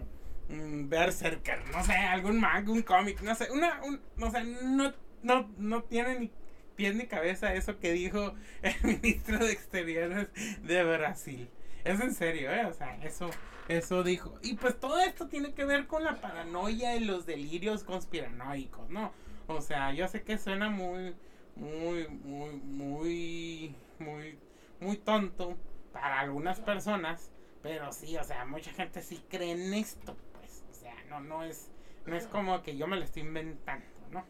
Speaker 2: Berserker, no sé, algún manga, un cómic, no sé, una, un, no sé, no, no, no tiene ni pies ni cabeza eso que dijo el ministro de Exteriores de Brasil. Es en serio, ¿eh? O sea, eso, eso dijo. Y pues todo esto tiene que ver con la paranoia y los delirios conspiranoicos, ¿no? O sea, yo sé que suena muy, muy, muy, muy, muy, muy tonto para algunas personas, pero sí, o sea, mucha gente sí cree en esto no, no es, no es como que yo me lo estoy inventando, ¿no?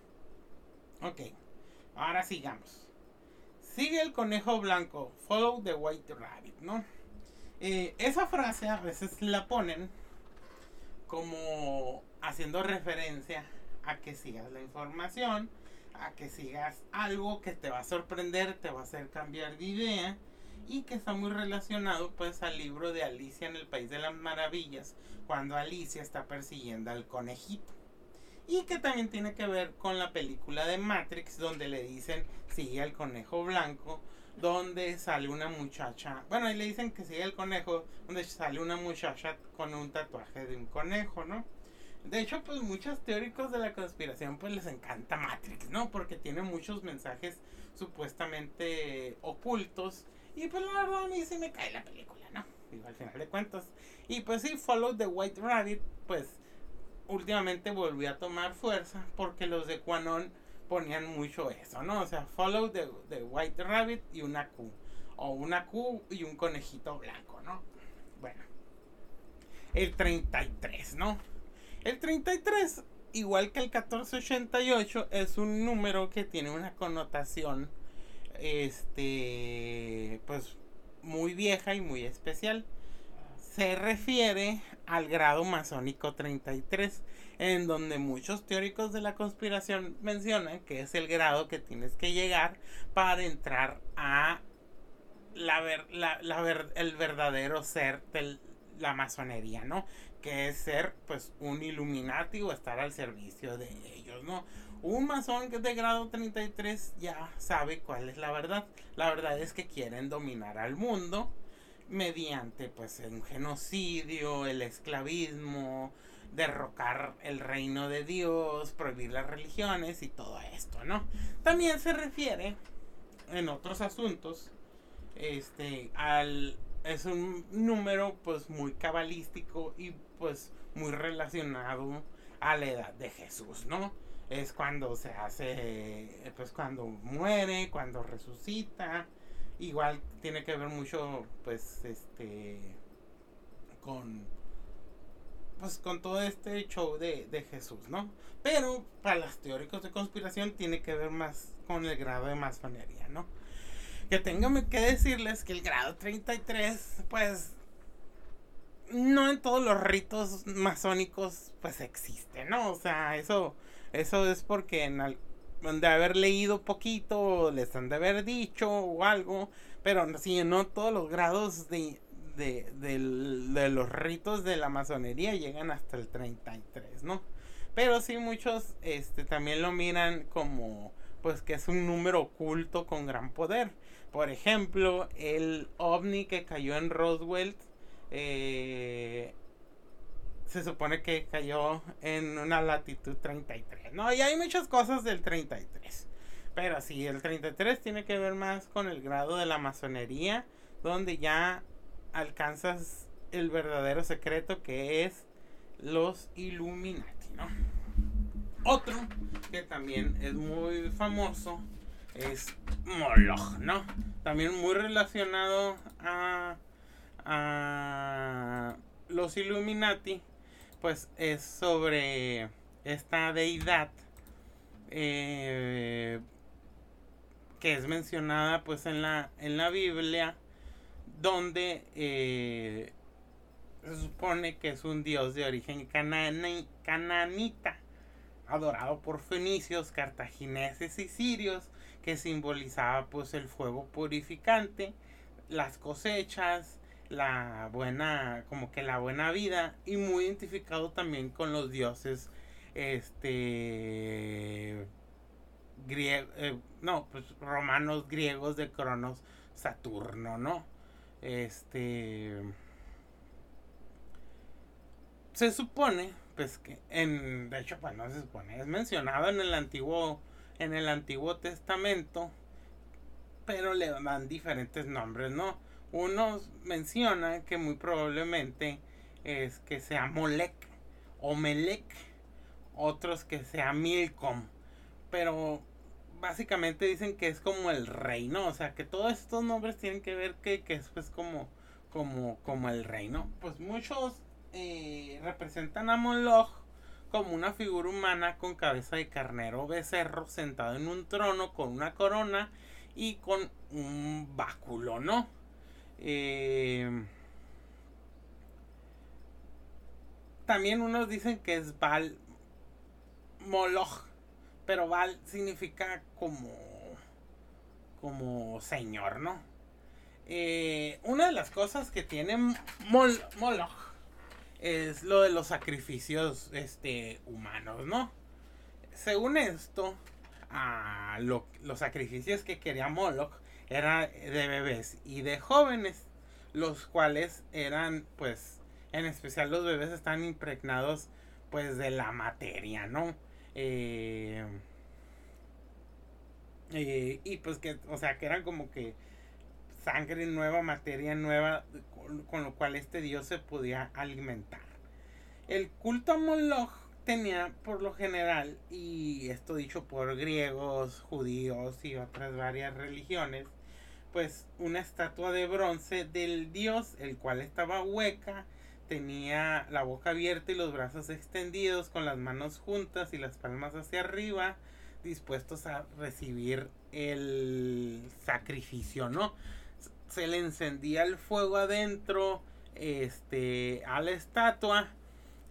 Speaker 2: Ok, ahora sigamos. Sigue el conejo blanco, follow the white rabbit, ¿no? Eh, esa frase a veces la ponen como haciendo referencia a que sigas la información, a que sigas algo que te va a sorprender, te va a hacer cambiar de idea y que está muy relacionado pues al libro de Alicia en el País de las Maravillas, cuando Alicia está persiguiendo al conejito. Y que también tiene que ver con la película de Matrix, donde le dicen sigue al conejo blanco, donde sale una muchacha, bueno, ahí le dicen que sigue el conejo, donde sale una muchacha con un tatuaje de un conejo, ¿no? De hecho, pues muchos teóricos de la conspiración pues les encanta Matrix, ¿no? Porque tiene muchos mensajes supuestamente ocultos y pues la verdad a mí sí me cae la película, ¿no? Digo, al final de cuentas. Y pues sí, Follow the White Rabbit, pues últimamente volvió a tomar fuerza porque los de Quanon ponían mucho eso, ¿no? O sea, Follow the, the White Rabbit y una Q. O una Q y un conejito blanco, ¿no? Bueno. El 33, ¿no? El 33, igual que el 1488, es un número que tiene una connotación este, pues muy vieja y muy especial. Se refiere al grado masónico 33, en donde muchos teóricos de la conspiración mencionan que es el grado que tienes que llegar para entrar a la, la, el verdadero ser de la masonería, ¿no? Que es ser pues un Illuminati o estar al servicio de ellos, ¿no? Un masón que es de grado 33 ya sabe cuál es la verdad. La verdad es que quieren dominar al mundo mediante pues un genocidio, el esclavismo, derrocar el reino de Dios, prohibir las religiones y todo esto, ¿no? También se refiere en otros asuntos este al es un número pues muy cabalístico y pues muy relacionado a la edad de Jesús, ¿no? Es cuando se hace, pues cuando muere, cuando resucita. Igual tiene que ver mucho, pues, este, con, pues, con todo este show de, de Jesús, ¿no? Pero para los teóricos de conspiración tiene que ver más con el grado de masonería, ¿no? Que tengo que decirles que el grado 33, pues, no en todos los ritos masónicos, pues existe, ¿no? O sea, eso eso es porque en de haber leído poquito, les han de haber dicho o algo, pero si no todos los grados de, de, de, los ritos de la masonería llegan hasta el 33, ¿no? Pero sí muchos este, también lo miran como pues que es un número oculto con gran poder. Por ejemplo, el ovni que cayó en Roswell eh, se supone que cayó en una latitud 33, ¿no? Y hay muchas cosas del 33. Pero sí, el 33 tiene que ver más con el grado de la masonería, donde ya alcanzas el verdadero secreto que es los Illuminati, ¿no? Otro que también es muy famoso es Moloch, ¿no? También muy relacionado a, a los Illuminati, pues es sobre esta deidad eh, que es mencionada pues en la, en la Biblia, donde eh, se supone que es un dios de origen cananita, adorado por fenicios, cartagineses y sirios, que simbolizaba pues el fuego purificante, las cosechas, la buena, como que la buena vida, y muy identificado también con los dioses, este, griego, eh, no, pues romanos, griegos de Cronos, Saturno, ¿no? Este se supone, pues que en, de hecho, pues no se supone, es mencionado en el antiguo, en el antiguo testamento, pero le dan diferentes nombres, ¿no? Unos mencionan que muy probablemente es que sea Molec o Melec, otros que sea Milcom, pero básicamente dicen que es como el rey, ¿no? O sea, que todos estos nombres tienen que ver que, que es pues como, como, como el rey, ¿no? Pues muchos eh, representan a Moloch como una figura humana con cabeza de carnero becerro sentado en un trono con una corona y con un báculo, ¿no? Eh, también unos dicen que es Val Moloch, pero Val significa como como señor, ¿no? Eh, una de las cosas que tiene Moloch es lo de los sacrificios este, humanos, ¿no? Según esto, los sacrificios que quería Moloch eran de bebés y de jóvenes, los cuales eran, pues, en especial los bebés están impregnados, pues, de la materia, ¿no? Eh, eh, y pues que, o sea, que eran como que sangre nueva, materia nueva, con, lo cual este dios se podía alimentar. El culto a Moloch tenía por lo general, y esto dicho por griegos, judíos y otras varias religiones, pues una estatua de bronce del dios, el cual estaba hueca, tenía la boca abierta y los brazos extendidos, con las manos juntas y las palmas hacia arriba, dispuestos a recibir el sacrificio, ¿no? se le encendía el fuego adentro este, a la estatua,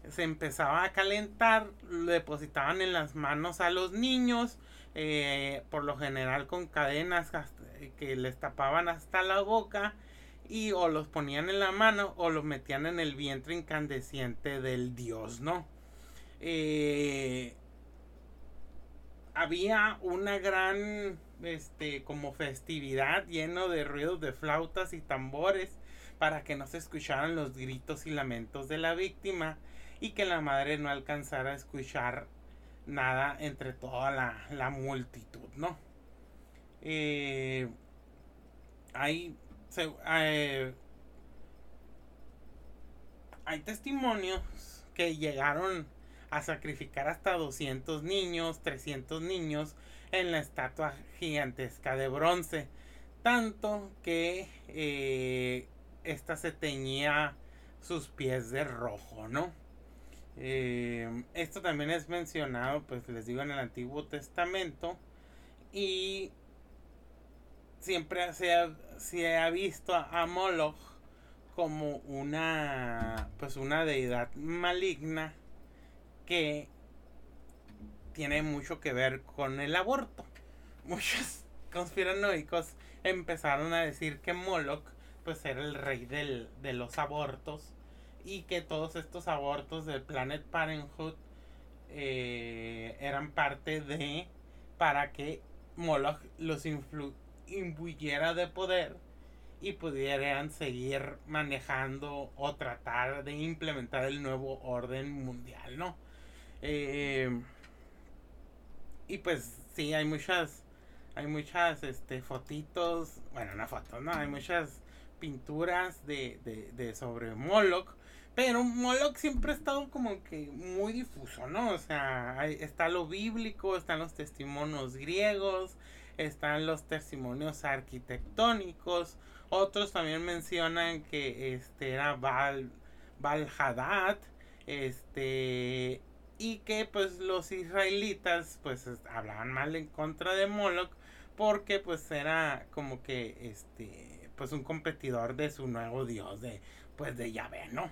Speaker 2: se empezaba a calentar, lo depositaban en las manos a los niños, eh, por lo general con cadenas que les tapaban hasta la boca y o los ponían en la mano o los metían en el vientre incandescente del dios, ¿no? Eh, había una gran este como festividad lleno de ruidos de flautas y tambores para que no se escucharan los gritos y lamentos de la víctima y que la madre no alcanzara a escuchar nada entre toda la, multitud, ¿no? Eh, hay, eh, hay testimonios que llegaron a sacrificar hasta 200 niños, 300 niños en la estatua gigantesca de bronce. Tanto que eh, esta se teñía sus pies de rojo, ¿no? Esto también es mencionado, pues les digo, en el Antiguo Testamento. Y siempre se ha, ha visto a Moloch como una, pues una deidad maligna que tiene mucho que ver con el aborto. Muchos conspiranoicos empezaron a decir que Moloch pues era el rey de los abortos y que todos estos abortos del Planet Parenthood eh, eran parte de para que Moloch los imbuyera de poder y pudieran seguir manejando o tratar de implementar el nuevo orden mundial, ¿no? Eh, y pues sí, hay muchas, hay muchas este, fotitos, bueno, no fotos, no, hay muchas pinturas de, de, sobre Moloch. Pero Moloch siempre ha estado como que muy difuso, ¿no? O sea, está lo bíblico, están los testimonios griegos, están los testimonios arquitectónicos. Otros también mencionan que este era Val, Hadad, este y que pues los israelitas pues hablaban mal en contra de Moloch porque pues era como que este pues un competidor de su nuevo dios de pues de Yahvé, ¿no?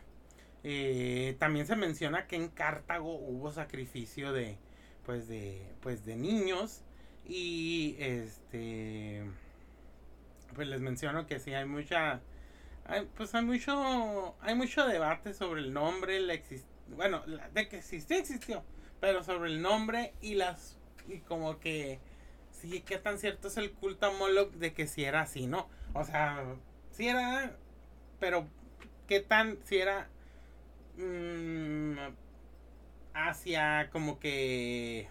Speaker 2: Eh, también se menciona que en Cartago hubo sacrificio de pues de pues de niños y este pues les menciono que sí hay mucha pues hay mucho hay mucho debate sobre el nombre la bueno de que existió existió pero sobre el nombre y las y como que sí qué tan cierto es el culto a Moloch de que si era así no o sea si era pero qué tan si era Mm, hacia como que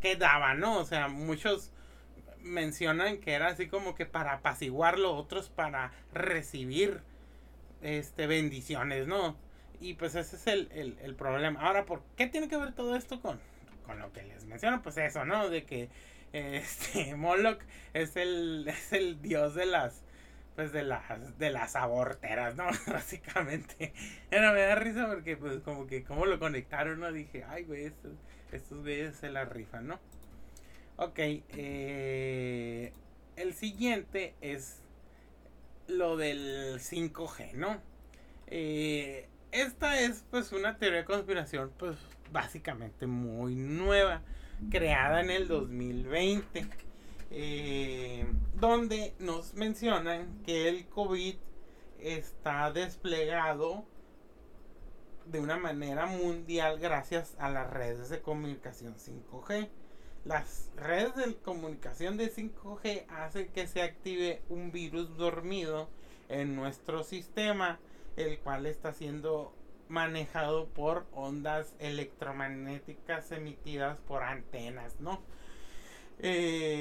Speaker 2: quedaba, ¿no? O sea, muchos mencionan que era así como que para apaciguarlo, otros para recibir este bendiciones, ¿no? Y pues ese es el, el, problema. Ahora, ¿por qué tiene que ver todo esto con, con lo que les menciono? Pues eso, ¿no? De que este Moloch es el, es el dios de las pues de las de las aborteras, ¿no? Básicamente. Era me da risa porque pues como que como lo conectaron, ¿no? Dije, ay, güey, estos, estos güeyes se la rifan, ¿no? Ok, eh, el siguiente es lo del 5G, ¿no? Eh, esta es pues una teoría de conspiración pues básicamente muy nueva, creada en el 2020 eh, donde nos mencionan que el COVID está desplegado de una manera mundial gracias a las redes de comunicación 5G. Las redes de comunicación de 5G hacen que se active un virus dormido en nuestro sistema, el cual está siendo manejado por ondas electromagnéticas emitidas por antenas, ¿no? Eh,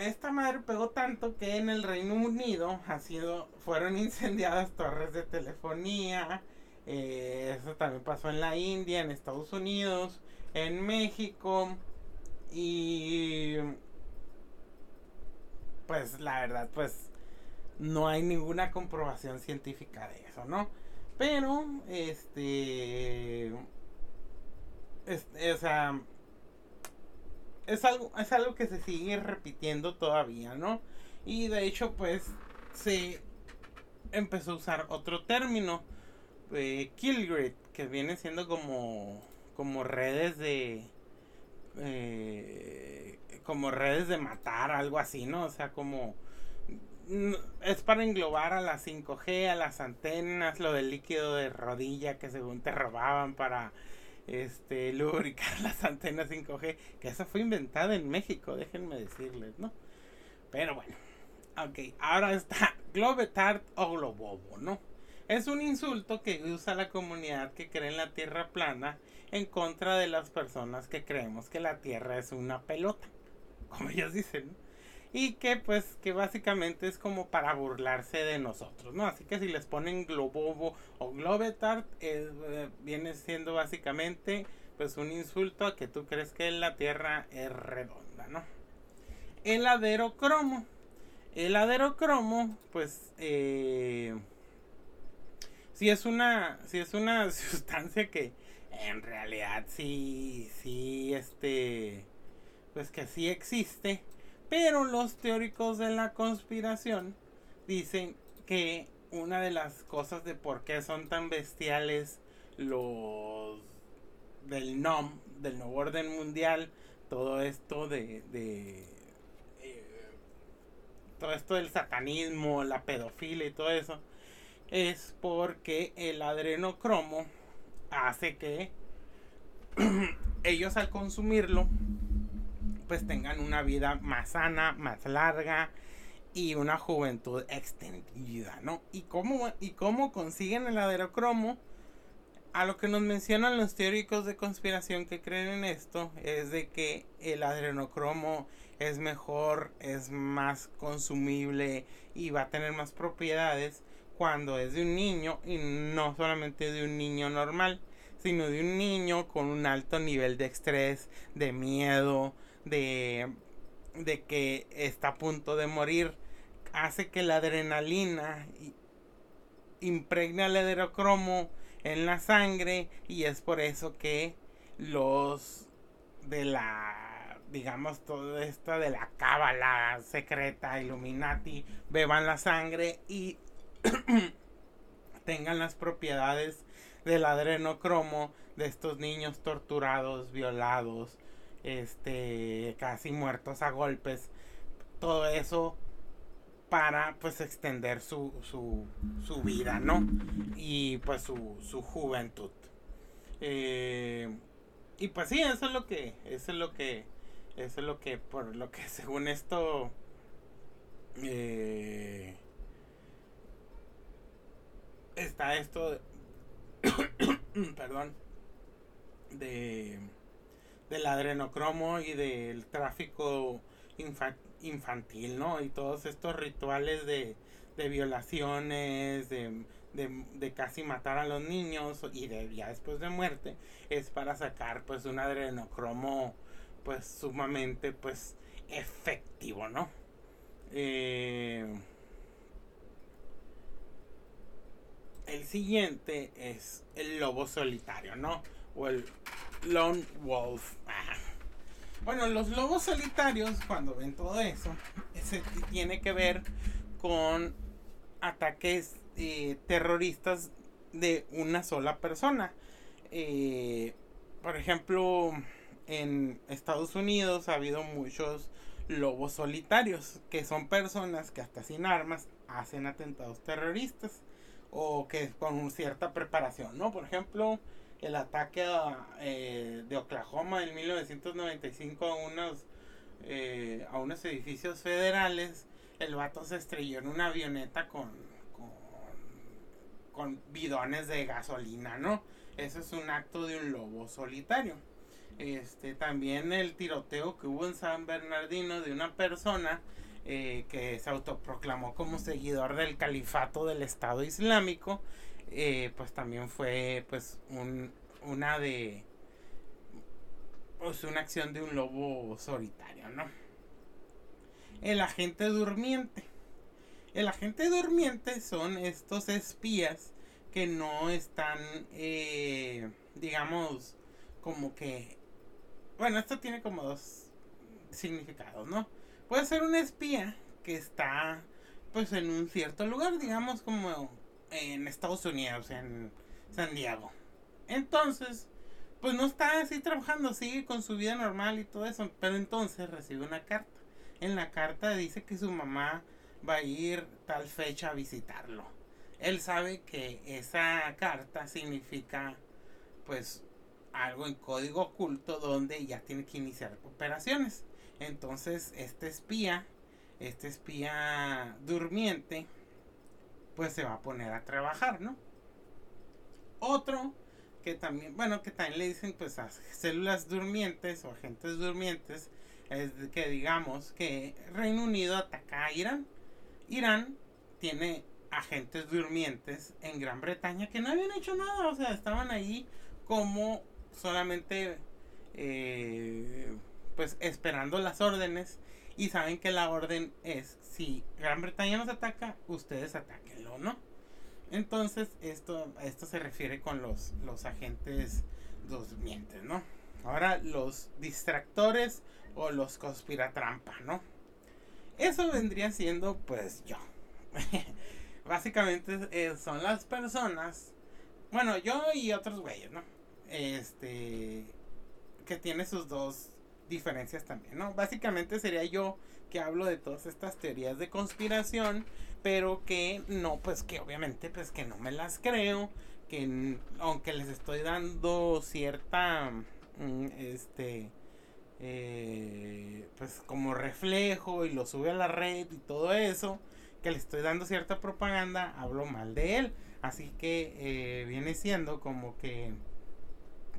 Speaker 2: esta madre pegó tanto que en el Reino Unido ha sido, fueron incendiadas torres de telefonía. Eh, eso también pasó en la India, en Estados Unidos, en México. Y pues la verdad, pues no hay ninguna comprobación científica de eso, ¿no? Pero, este, este o sea, es algo, es algo que se sigue repitiendo todavía, ¿no? Y de hecho, pues, se empezó a usar otro término, eh, Killgrid, que viene siendo como, como redes de... Eh, como redes de matar, algo así, ¿no? O sea, como... Es para englobar a las 5G, a las antenas, lo del líquido de rodilla que según te robaban para este, lubricar las antenas 5G, que esa fue inventada en México, déjenme decirles, ¿no? Pero bueno, ok, ahora está Globetard o Globobo, ¿no? Es un insulto que usa la comunidad que cree en la Tierra plana en contra de las personas que creemos que la Tierra es una pelota, como ellos dicen, ¿no? Y que pues que básicamente es como para burlarse de nosotros, ¿no? Así que si les ponen Globobo o Globetard, eh, viene siendo básicamente pues un insulto a que tú crees que la Tierra es redonda, ¿no? El aderocromo. El aderocromo, pues, eh, si es una, si es una sustancia que en realidad sí, sí, este, pues que sí existe pero los teóricos de la conspiración dicen que una de las cosas de por qué son tan bestiales los del NOM, del nuevo orden mundial, todo esto de, de eh, todo esto del satanismo, la pedofilia y todo eso, es porque el adrenocromo hace que ellos al consumirlo pues tengan una vida más sana, más larga y una juventud extendida, ¿no? ¿Y cómo, y cómo consiguen el aderocromo? A lo que nos mencionan los teóricos de conspiración que creen en esto es de que el adrenocromo es mejor, es más consumible y va a tener más propiedades cuando es de un niño y no solamente de un niño normal, sino de un niño con un alto nivel de estrés, de miedo, de, que está a punto de morir, hace que la adrenalina impregne al aderocromo en la sangre y es por eso que los de la digamos todo esto de la cábala secreta Illuminati beban la sangre y tengan las propiedades del adrenocromo de estos niños torturados, violados, este, casi muertos a golpes, todo eso para pues extender su, su, su vida, ¿no? Y pues su, su juventud. Eh, y pues sí, eso es lo que, eso es lo que, eso es lo que, por lo que según esto, eh, está esto, perdón, de del adrenocromo y del tráfico infantil, ¿no? Y todos estos rituales de, de violaciones, de, de, casi matar a los niños y de ya después de muerte, es para sacar pues un adrenocromo pues sumamente pues efectivo, ¿no? Eh, el siguiente es el lobo solitario, ¿no? O el Lone Wolf. Bueno, los lobos solitarios, cuando ven todo eso, se tiene que ver con ataques eh, terroristas de una sola persona. Eh, por ejemplo, en Estados Unidos ha habido muchos lobos solitarios, que son personas que hasta sin armas hacen atentados terroristas o que con cierta preparación, ¿no? Por ejemplo, el ataque eh, de Oklahoma en 1995 a unos, eh, a unos edificios federales, el vato se estrelló en una avioneta con, con, con bidones de gasolina, ¿no? Eso es un acto de un lobo solitario. Este, también el tiroteo que hubo en San Bernardino de una persona eh, que se autoproclamó como seguidor del califato del Estado Islámico eh, pues también fue pues un, una de pues una acción de un lobo solitario, ¿no? El agente durmiente. El agente durmiente son estos espías que no están, eh, digamos, como que... Bueno, esto tiene como dos significados, ¿no? Puede ser un espía que está, pues, en un cierto lugar, digamos, como en Estados Unidos, en San Diego. Entonces, pues no está así trabajando, sigue con su vida normal y todo eso, pero entonces recibe una carta. En la carta dice que su mamá va a ir tal fecha a visitarlo. Él sabe que esa carta significa pues algo en código oculto donde ya tiene que iniciar operaciones. Entonces, este espía, este espía durmiente, pues se va a poner a trabajar, ¿no? Otro que también, bueno, que también le dicen pues a células durmientes o agentes durmientes, es que digamos que Reino Unido ataca a Irán. Irán tiene agentes durmientes en Gran Bretaña que no habían hecho nada, o sea, estaban ahí como solamente eh, pues esperando las órdenes y saben que la orden es si Gran Bretaña nos ataca, ustedes ataquenlo, ¿no? Entonces, esto, esto se refiere con los, los agentes durmientes, ¿no? Ahora, los distractores o los conspiratrampa, ¿no? Eso vendría siendo, pues, yo. Básicamente eh, son las personas, bueno, yo y otros güeyes, ¿no? Este, que tiene sus dos diferencias también, ¿no? Básicamente sería yo que hablo de todas estas teorías de conspiración, pero que no, pues que obviamente, pues que no me las creo, que aunque les estoy dando cierta, mm, este, eh, pues como reflejo y lo sube a la red y todo eso, que le estoy dando cierta propaganda, hablo mal de él. Así que eh, viene siendo como que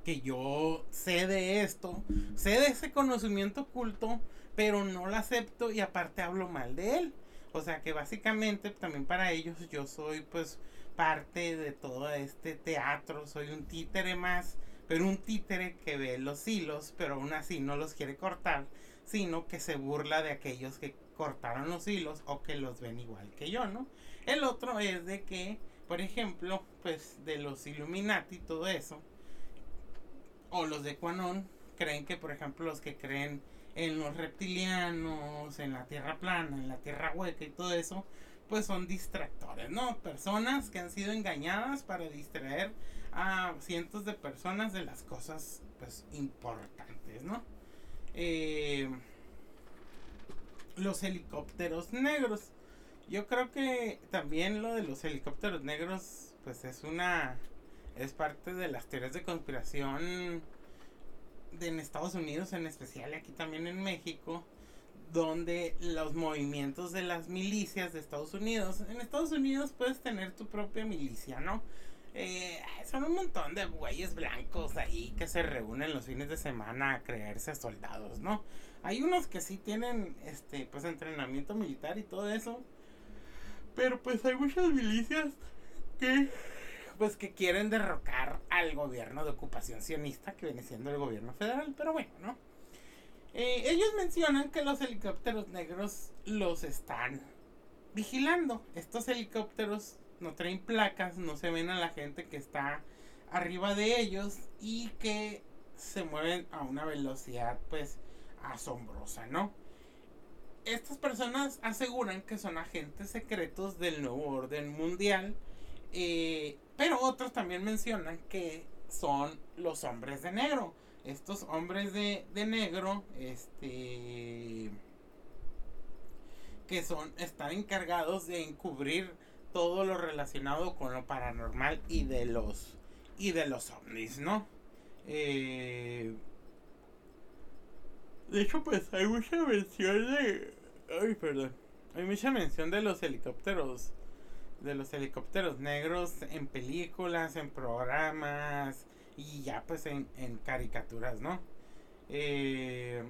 Speaker 2: que yo sé de esto, sé de ese conocimiento oculto, pero no lo acepto y aparte hablo mal de él. O sea que básicamente también para ellos yo soy pues parte de todo este teatro, soy un títere más, pero un títere que ve los hilos, pero aún así no los quiere cortar, sino que se burla de aquellos que cortaron los hilos o que los ven igual que yo, ¿no? El otro es de que, por ejemplo, pues de los Illuminati, todo eso, o los de Quanon, creen que, por ejemplo, los que creen en los reptilianos, en la tierra plana, en la tierra hueca y todo eso, pues son distractores, ¿no? Personas que han sido engañadas para distraer a cientos de personas de las cosas, pues, importantes, ¿no? Eh, los helicópteros negros. Yo creo que también lo de los helicópteros negros, pues es una, es parte de las teorías de conspiración en Estados Unidos en especial, aquí también en México, donde los movimientos de las milicias de Estados Unidos, en Estados Unidos puedes tener tu propia milicia, ¿no? Eh, son un montón de güeyes blancos ahí que se reúnen los fines de semana a creerse soldados, ¿no? Hay unos que sí tienen, este, pues entrenamiento militar y todo eso, pero pues hay muchas milicias que pues que quieren derrocar al gobierno de ocupación sionista que viene siendo el gobierno federal, pero bueno, ¿no? Eh, ellos mencionan que los helicópteros negros los están vigilando. Estos helicópteros no traen placas, no se ven a la gente que está arriba de ellos y que se mueven a una velocidad pues asombrosa, ¿no? Estas personas aseguran que son agentes secretos del nuevo orden mundial eh, pero otros también mencionan que son los hombres de negro. Estos hombres de, negro, este, que son, están encargados de encubrir todo lo relacionado con lo paranormal y de los, y de los ovnis, ¿no? Eh, de hecho, pues hay mucha mención de, ay, perdón, hay mucha mención de los helicópteros de los helicópteros negros en películas, en programas y ya pues en, caricaturas, ¿no? Eh,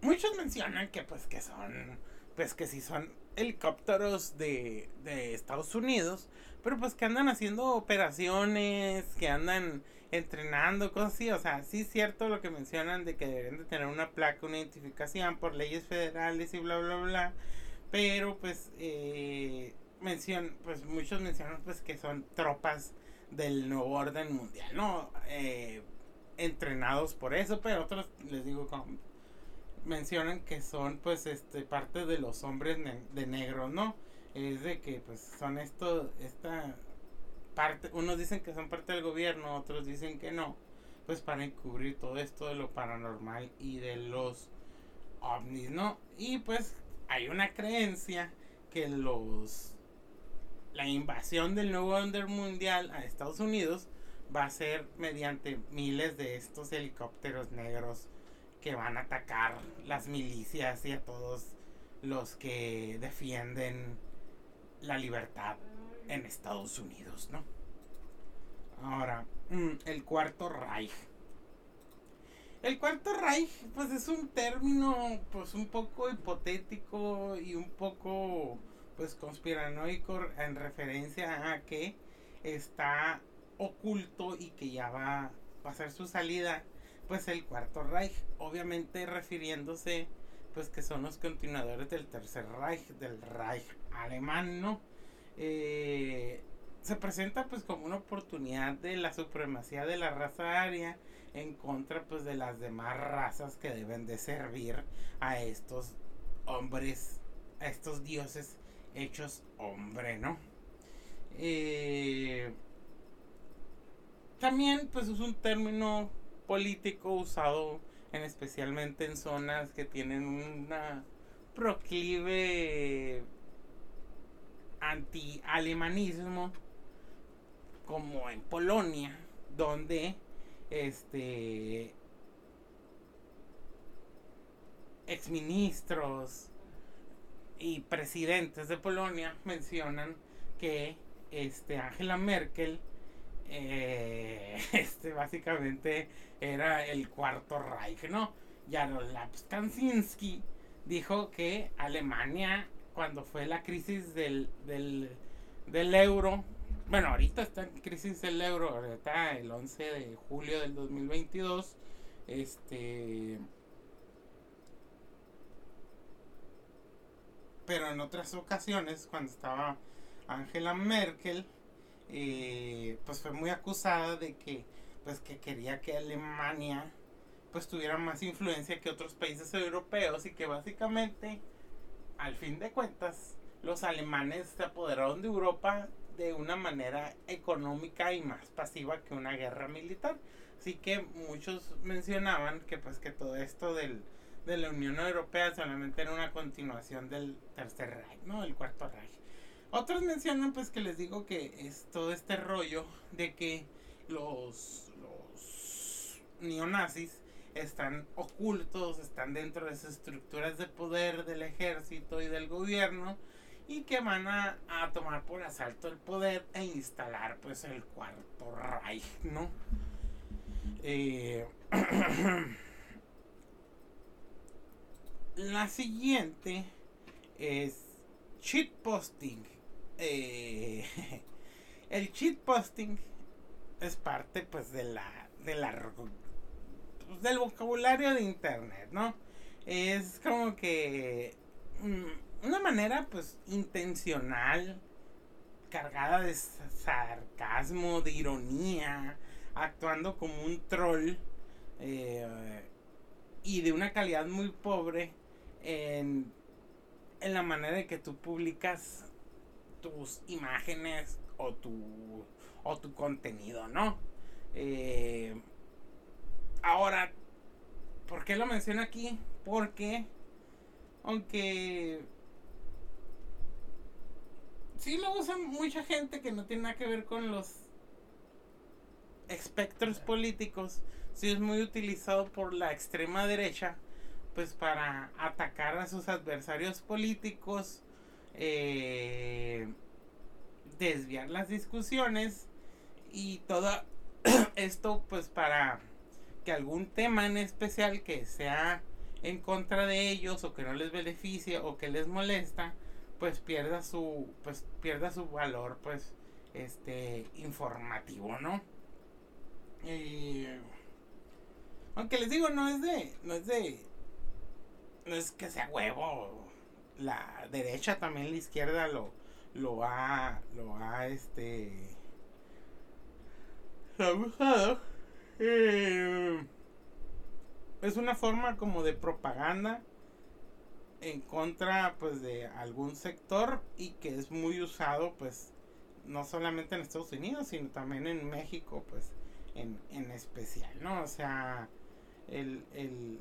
Speaker 2: muchos mencionan que pues que son, pues que si son helicópteros de, de Estados Unidos, pero pues que andan haciendo operaciones, que andan entrenando, cosas así, o sea, sí es cierto lo que mencionan de que deben de tener una placa, una identificación por leyes federales y bla, bla, bla, pero pues eh, mencion, pues muchos mencionan pues que son tropas del nuevo orden mundial, ¿no? Eh, entrenados por eso, pero otros les digo como mencionan que son pues este parte de los hombres de negro, ¿no? Es de que pues son esto esta parte, unos dicen que son parte del gobierno, otros dicen que no, pues para encubrir todo esto de lo paranormal y de los ovnis, ¿no? Y pues hay una creencia que los la invasión del nuevo orden mundial a Estados Unidos va a ser mediante miles de estos helicópteros negros que van a atacar las milicias y a todos los que defienden la libertad en Estados Unidos, ¿no? Ahora, mm, el cuarto Reich. El cuarto Reich, pues es un término, pues un poco hipotético y un poco pues conspiranoico en referencia a que está oculto y que ya va, a ser su salida pues el cuarto Reich. Obviamente refiriéndose pues que son los continuadores del tercer Reich del Reich alemán no eh, se presenta pues como una oportunidad de la supremacía de la raza aria en contra pues de las demás razas que deben de servir a estos hombres a estos dioses hechos hombre, ¿no? Eh, también pues es un término político usado en especialmente en zonas que tienen una proclive anti-alemanismo como en Polonia donde este exministros y presidentes de Polonia mencionan que este Angela Merkel eh, este básicamente era el cuarto Reich, ¿no? Jarolav Kaczynski dijo que Alemania cuando fue la crisis del, del, del euro bueno, ahorita está en crisis el euro, ahorita el 11 de julio del 2022, este... Pero en otras ocasiones, cuando estaba Angela Merkel, eh, pues fue muy acusada de que, pues que quería que Alemania, pues tuviera más influencia que otros países europeos y que básicamente, al fin de cuentas, los alemanes se apoderaron de Europa de una manera económica y más pasiva que una guerra militar. Así que muchos mencionaban que pues que todo esto del, de la Unión Europea solamente era una continuación del Tercer Reich, ¿no? El Cuarto Reich. Otros mencionan pues que les digo que es todo este rollo de que los, neonazis están ocultos, están dentro de esas estructuras de poder del ejército y del gobierno y que van a, tomar por asalto el poder e instalar pues el cuarto Reich, ¿no? Eh, la siguiente es cheat posting. Eh, el cheat posting es parte pues de la, de la pues, del vocabulario de internet, ¿no? Es como que mm, una manera pues intencional, cargada de sarcasmo, de ironía, actuando como un troll eh, y de una calidad muy pobre en, en la manera en que tú publicas tus imágenes o tu, o tu contenido, ¿no? Eh, ahora, ¿por qué lo menciono aquí? Porque, aunque sí lo usan mucha gente que no tiene nada que ver con los espectros políticos. Sí es muy utilizado por la extrema derecha, pues para atacar a sus adversarios políticos, eh, desviar las discusiones y todo esto pues para que algún tema en especial que sea en contra de ellos o que no les beneficie o que les molesta, pues pierda su pues pierda su valor pues este informativo no aunque les digo no es de no es de no es que sea huevo la derecha también la izquierda lo lo ha lo ha este lo usado eh, es una forma como de propaganda en contra pues de algún sector y que es muy usado pues no solamente en Estados Unidos sino también en México pues en, en especial no o sea el, el,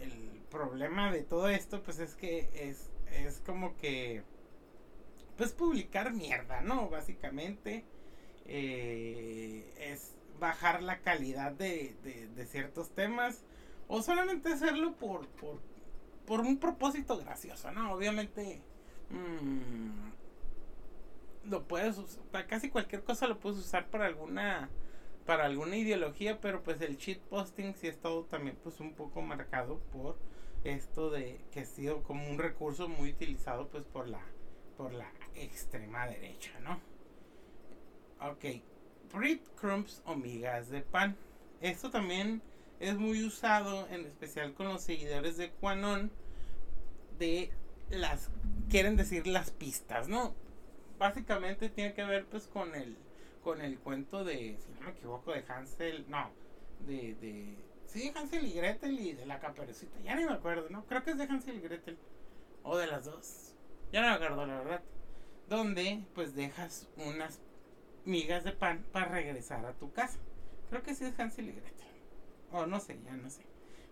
Speaker 2: el, problema de todo esto pues es que es, es como que pues publicar mierda no básicamente eh, es bajar la calidad de, de, ciertos temas o solamente hacerlo por, por por un propósito gracioso, ¿no? Obviamente mmm, lo puedes usar, casi cualquier cosa lo puedes usar para alguna para alguna ideología, pero pues el cheat posting sí ha estado también pues un poco marcado por esto de que ha sido como un recurso muy utilizado pues por la por la extrema derecha, ¿no? Ok, breadcrumbs o migas de pan. Esto también es muy usado en especial con los seguidores de Quanon de las quieren decir las pistas, ¿no? Básicamente tiene que ver pues con el con el cuento de si no me equivoco de Hansel, no, de de sí, Hansel y Gretel y de la caperucita, ya ni me acuerdo, ¿no? Creo que es de Hansel y Gretel o de las dos. Ya no me acuerdo la verdad. Donde pues dejas unas migas de pan para regresar a tu casa. Creo que sí es Hansel y Gretel. O no sé, ya no sé.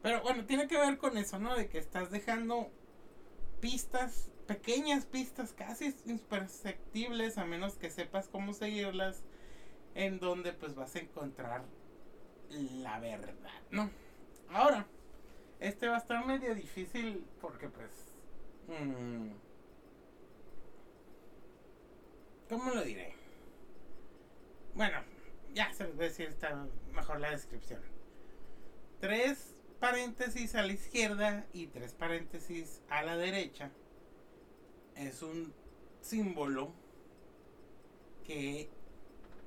Speaker 2: Pero bueno, tiene que ver con eso, ¿no? De que estás dejando pistas, pequeñas pistas casi imperceptibles, a menos que sepas cómo seguirlas, en donde pues vas a encontrar la verdad, ¿no? Ahora, Este va a estar medio difícil porque pues... mm, ¿Cómo lo diré? Bueno, ya se les voy a decir está mejor la descripción. Tres paréntesis a la izquierda y tres paréntesis a la derecha. Es un símbolo que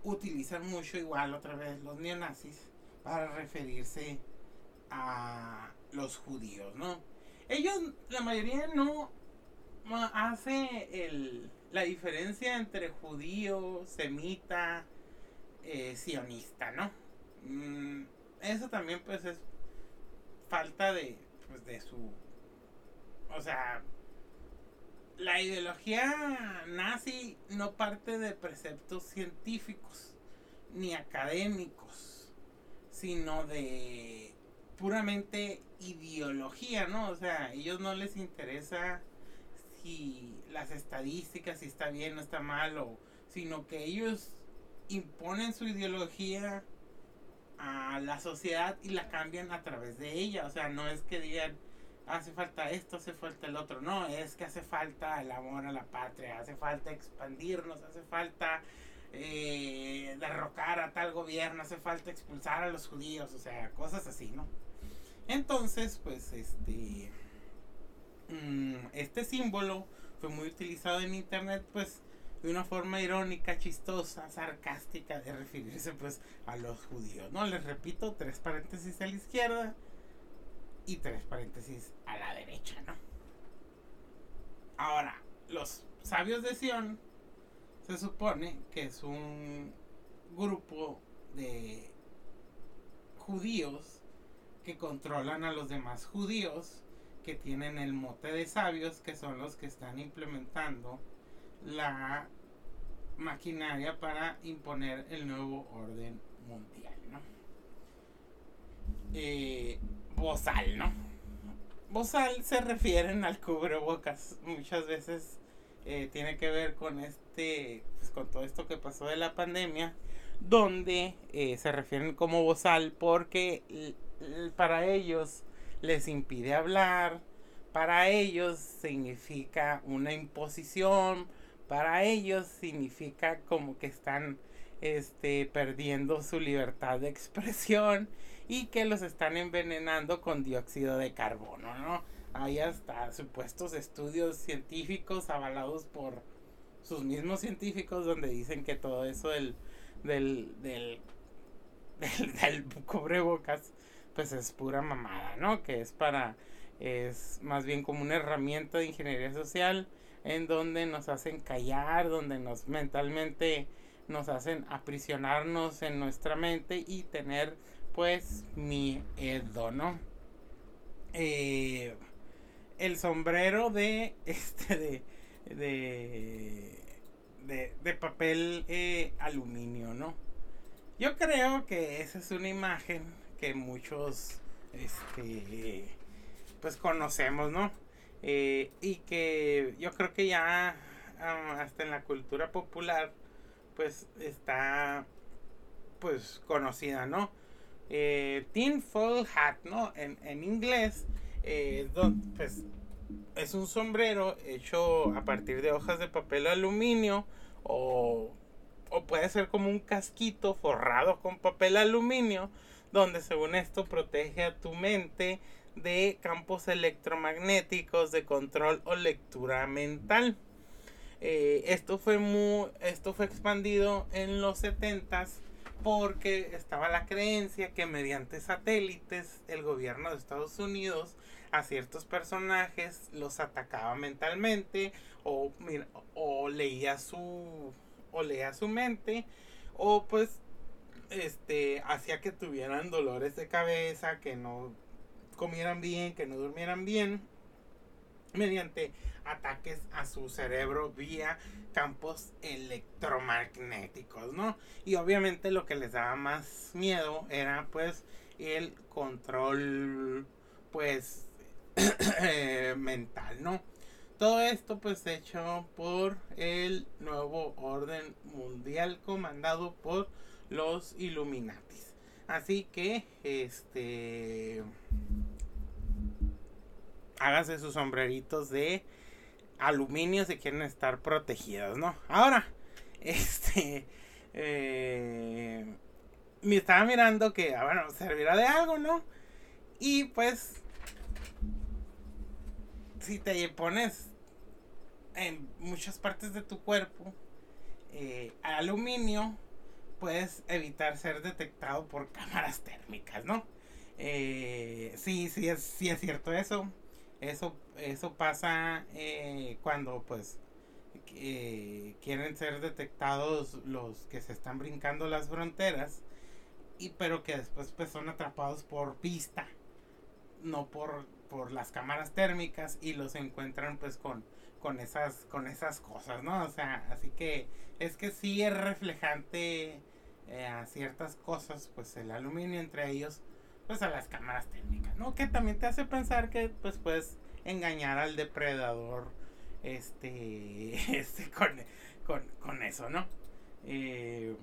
Speaker 2: utilizan mucho igual otra vez los neonazis para referirse a los judíos, ¿no? Ellos, la mayoría no hace el, la diferencia entre judío, semita, eh, sionista, ¿no? Mm, eso también pues es falta de, pues, de su, o sea, la ideología nazi no parte de preceptos científicos ni académicos, sino de puramente ideología, ¿no? O sea, a ellos no les interesa si las estadísticas, si está bien o está mal, o, sino que ellos imponen su ideología a la sociedad y la cambian a través de ella. O sea, no es que digan, hace falta esto, hace falta el otro. No, es que hace falta el amor a la patria, hace falta expandirnos, hace falta eh, derrocar a tal gobierno, hace falta expulsar a los judíos, o sea, cosas así, ¿no? Entonces, pues, este, mm, este símbolo fue muy utilizado en internet, pues, de una forma irónica, chistosa, sarcástica de referirse, pues, a los judíos, ¿no? Les repito, tres paréntesis a la izquierda y tres paréntesis a la derecha, ¿no? Ahora, los sabios de Sion se supone que es un grupo de judíos que controlan a los demás judíos que tienen el mote de sabios que son los que están implementando la maquinaria para imponer el nuevo orden mundial, ¿no? Eh, bozal, ¿no? Bozal se refieren al cubrebocas. Muchas veces eh, tiene que ver con este, pues, con todo esto que pasó de la pandemia, donde eh, se refieren como bozal porque para ellos les impide hablar, para ellos significa una imposición, para ellos significa como que están este perdiendo su libertad de expresión y que los están envenenando con dióxido de carbono, ¿no? Hay hasta supuestos estudios científicos avalados por sus mismos científicos donde dicen que todo eso del del del, del, del cubrebocas pues es pura mamada, ¿no? Que es para es más bien como una herramienta de ingeniería social en donde nos hacen callar, donde nos mentalmente nos hacen aprisionarnos en nuestra mente y tener pues miedo, ¿no? Eh, el sombrero de este de de de, de papel eh, aluminio, ¿no? Yo creo que esa es una imagen que muchos este pues conocemos, ¿no? Eh, y que yo creo que ya ah, hasta en la cultura popular pues está pues conocida, ¿no? Eh, tinfoil hat, ¿no? En, en inglés, eh, pues es un sombrero hecho a partir de hojas de papel aluminio o, o puede ser como un casquito forrado con papel aluminio donde según esto protege a tu mente de campos electromagnéticos de control o lectura mental. Eh, esto fue muy, esto fue expandido en los 70s porque estaba la creencia que mediante satélites el gobierno de Estados Unidos a ciertos personajes los atacaba mentalmente o, mira, o leía su o leía su mente o pues este hacía que tuvieran dolores de cabeza, que no comieran bien, que no durmieran bien mediante ataques a su cerebro vía campos electromagnéticos, ¿no? Y obviamente lo que les daba más miedo era pues el control pues eh, mental, ¿no? Todo esto pues hecho por el nuevo orden mundial comandado por los Illuminatis. Así que este hágase sus sombreritos de aluminio si quieren estar protegidos, ¿no? Ahora, este, eh, me estaba mirando que, ah, bueno, servirá de algo, ¿no? Y pues, si te pones en muchas partes de tu cuerpo eh, aluminio, puedes evitar ser detectado por cámaras térmicas, ¿no? Eh, sí, sí es, sí es cierto eso. Eso, eso pasa eh, cuando pues quieren ser detectados los que se están brincando las fronteras y pero que después pues son atrapados por pista no por, por las cámaras térmicas y los encuentran pues con con esas con esas cosas no o sea así que es que sí es reflejante eh, a ciertas cosas pues el aluminio entre ellos pues a las cámaras técnicas, ¿no? Que también te hace pensar que pues puedes engañar al depredador este, este con, eso, ¿no? Eh,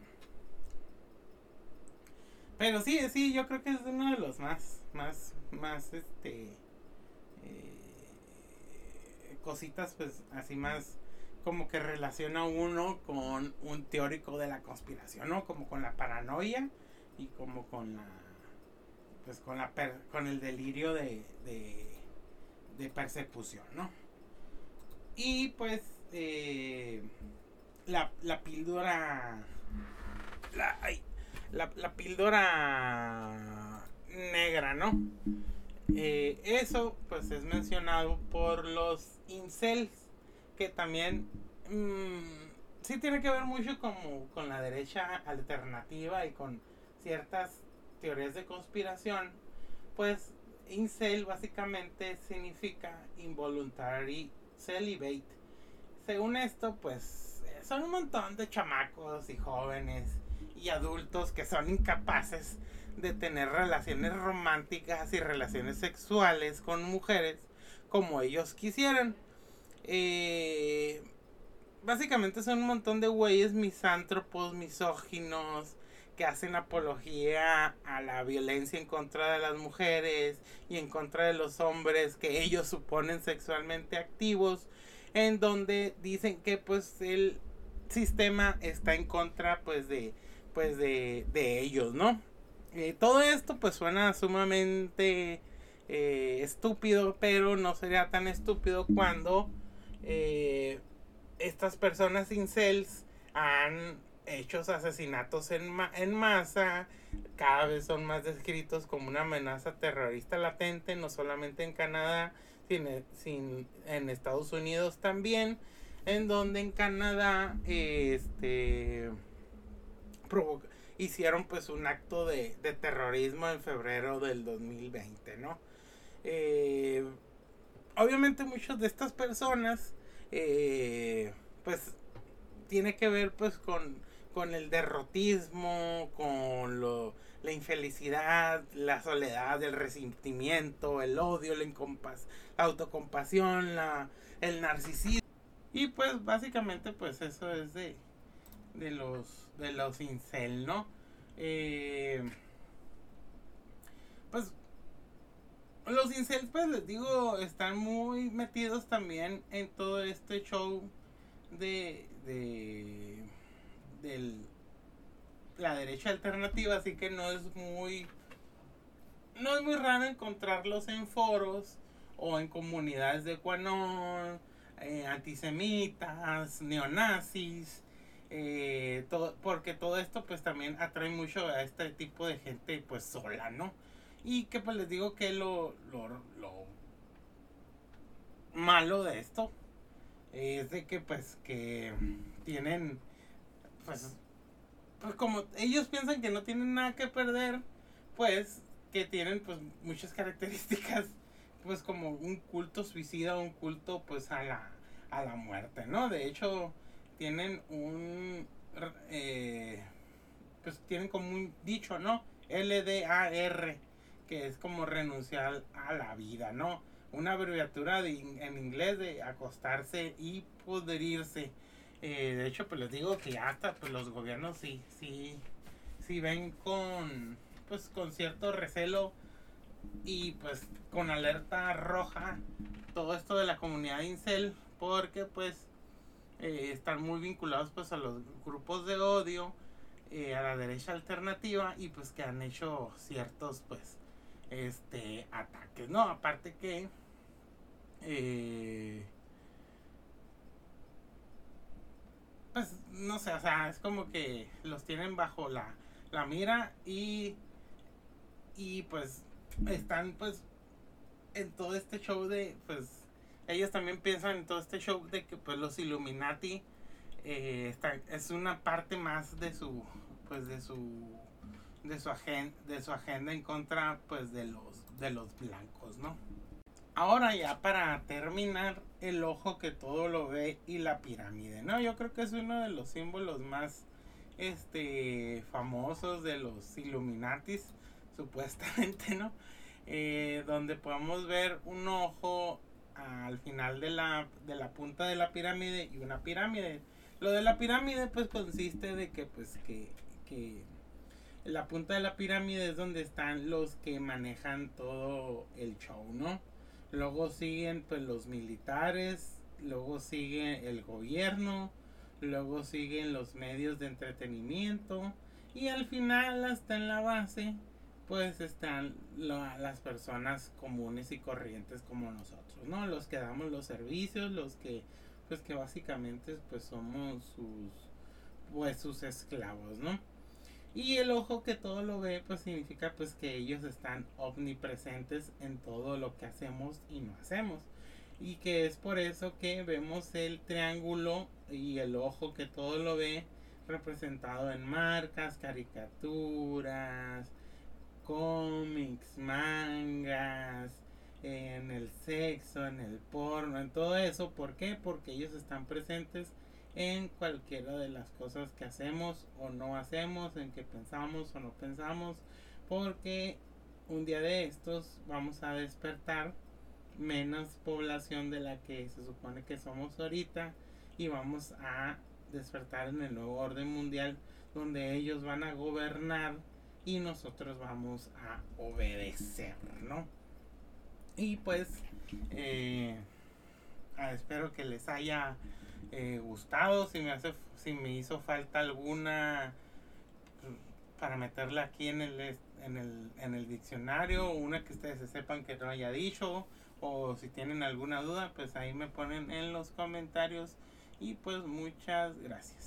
Speaker 2: pero sí, sí, yo creo que es uno de los más, más, más, este, eh, cositas, pues, así más, como que relaciona uno con un teórico de la conspiración, ¿no? Como con la paranoia y como con la pues con la con el delirio de, de, persecución, ¿no? Y pues eh, la, la píldora la, la, la, negra, ¿no? Eh, eso pues es mencionado por los incels que también mmm, sí tiene que ver mucho como con la derecha alternativa y con ciertas teorías de conspiración, pues incel básicamente significa involuntary celibate. Según esto, pues son un montón de chamacos y jóvenes y adultos que son incapaces de tener relaciones románticas y relaciones sexuales con mujeres como ellos quisieran. Eh, básicamente son un montón de güeyes misántropos, misóginos, hacen apología a la violencia en contra de las mujeres y en contra de los hombres que ellos suponen sexualmente activos, en donde dicen que pues el sistema está en contra pues de pues de, ellos, ¿no? Eh, todo esto pues suena sumamente eh, estúpido, pero no sería tan estúpido cuando eh, estas personas incels han hechos asesinatos en, en masa cada vez son más descritos como una amenaza terrorista latente, no solamente en Canadá, sino en Estados Unidos también, en donde en Canadá este, hicieron pues un acto de, terrorismo en febrero del 2020, ¿no? Eh, obviamente muchas de estas personas eh, pues tiene que ver pues con con el derrotismo, con lo, la infelicidad, la soledad, el resentimiento, el odio, la, la autocompasión, la, el narcisismo. Y pues básicamente pues eso es de, de los de los incel, ¿no? Eh, pues los incel pues les digo están muy metidos también en todo este show de, de del la derecha alternativa, así que no es muy no es muy raro encontrarlos en foros o en comunidades de Quanon, eh, antisemitas, neonazis, eh, todo, porque todo esto pues también atrae mucho a este tipo de gente pues sola, ¿no? Y que pues les digo que lo, lo, lo malo de esto es de que pues que tienen pues, pues como ellos piensan que no tienen nada que perder, pues que tienen pues muchas características pues como un culto suicida, un culto pues a la, a la muerte, ¿no? De hecho, tienen un eh, pues tienen como un dicho, ¿no? LDAR, que es como renunciar a la vida, ¿no? Una abreviatura en inglés de acostarse y pudrirse. Eh, de hecho, pues les digo que hasta pues, los gobiernos sí, sí, sí ven con, pues, con cierto recelo y pues con alerta roja todo esto de la comunidad incel porque pues eh, están muy vinculados pues a los grupos de odio eh, a la derecha alternativa y pues que han hecho ciertos pues este ataques no aparte que pues no sé o sea es como que los tienen bajo la, la mira y y pues están pues en todo este show de pues ellos también piensan en todo este show de que pues los Illuminati eh, es una parte más de su pues de su de su agenda de su agenda en contra pues de los de los blancos no ahora ya para terminar el ojo que todo lo ve y la pirámide no yo creo que es uno de los símbolos más este famosos de los Illuminatis supuestamente no eh, donde podemos ver un ojo al final de la, de la punta de la pirámide y una pirámide. Lo de la pirámide pues consiste de que pues que, que la punta de la pirámide es donde están los que manejan todo el show, ¿no? Luego siguen pues los militares, luego sigue el gobierno, luego siguen los medios de entretenimiento y al final hasta en la base pues están las personas comunes y corrientes como nosotros, ¿no? Los que damos los servicios, los que pues que básicamente pues somos sus pues sus esclavos, ¿no? Y el ojo que todo lo ve pues significa pues que ellos están omnipresentes en todo lo que hacemos y no hacemos. Y que es por eso que vemos el triángulo y el ojo que todo lo ve representado en marcas, caricaturas, cómics, mangas, en el sexo, en el porno, en todo eso. ¿Por qué? Porque ellos están presentes en cualquiera de las cosas que hacemos o no hacemos, en que pensamos o no pensamos, porque un día de estos vamos a despertar menos población de la que se supone que somos ahorita y vamos a despertar en el nuevo orden mundial donde ellos van a gobernar y nosotros vamos a obedecer, ¿no? Y pues eh, espero que les haya eh, gustado. Si me hace, si me hizo falta alguna para meterla aquí en el, en el, en el diccionario, una que ustedes sepan que no haya dicho, o si tienen alguna duda, pues ahí me ponen en los comentarios. Y pues muchas gracias.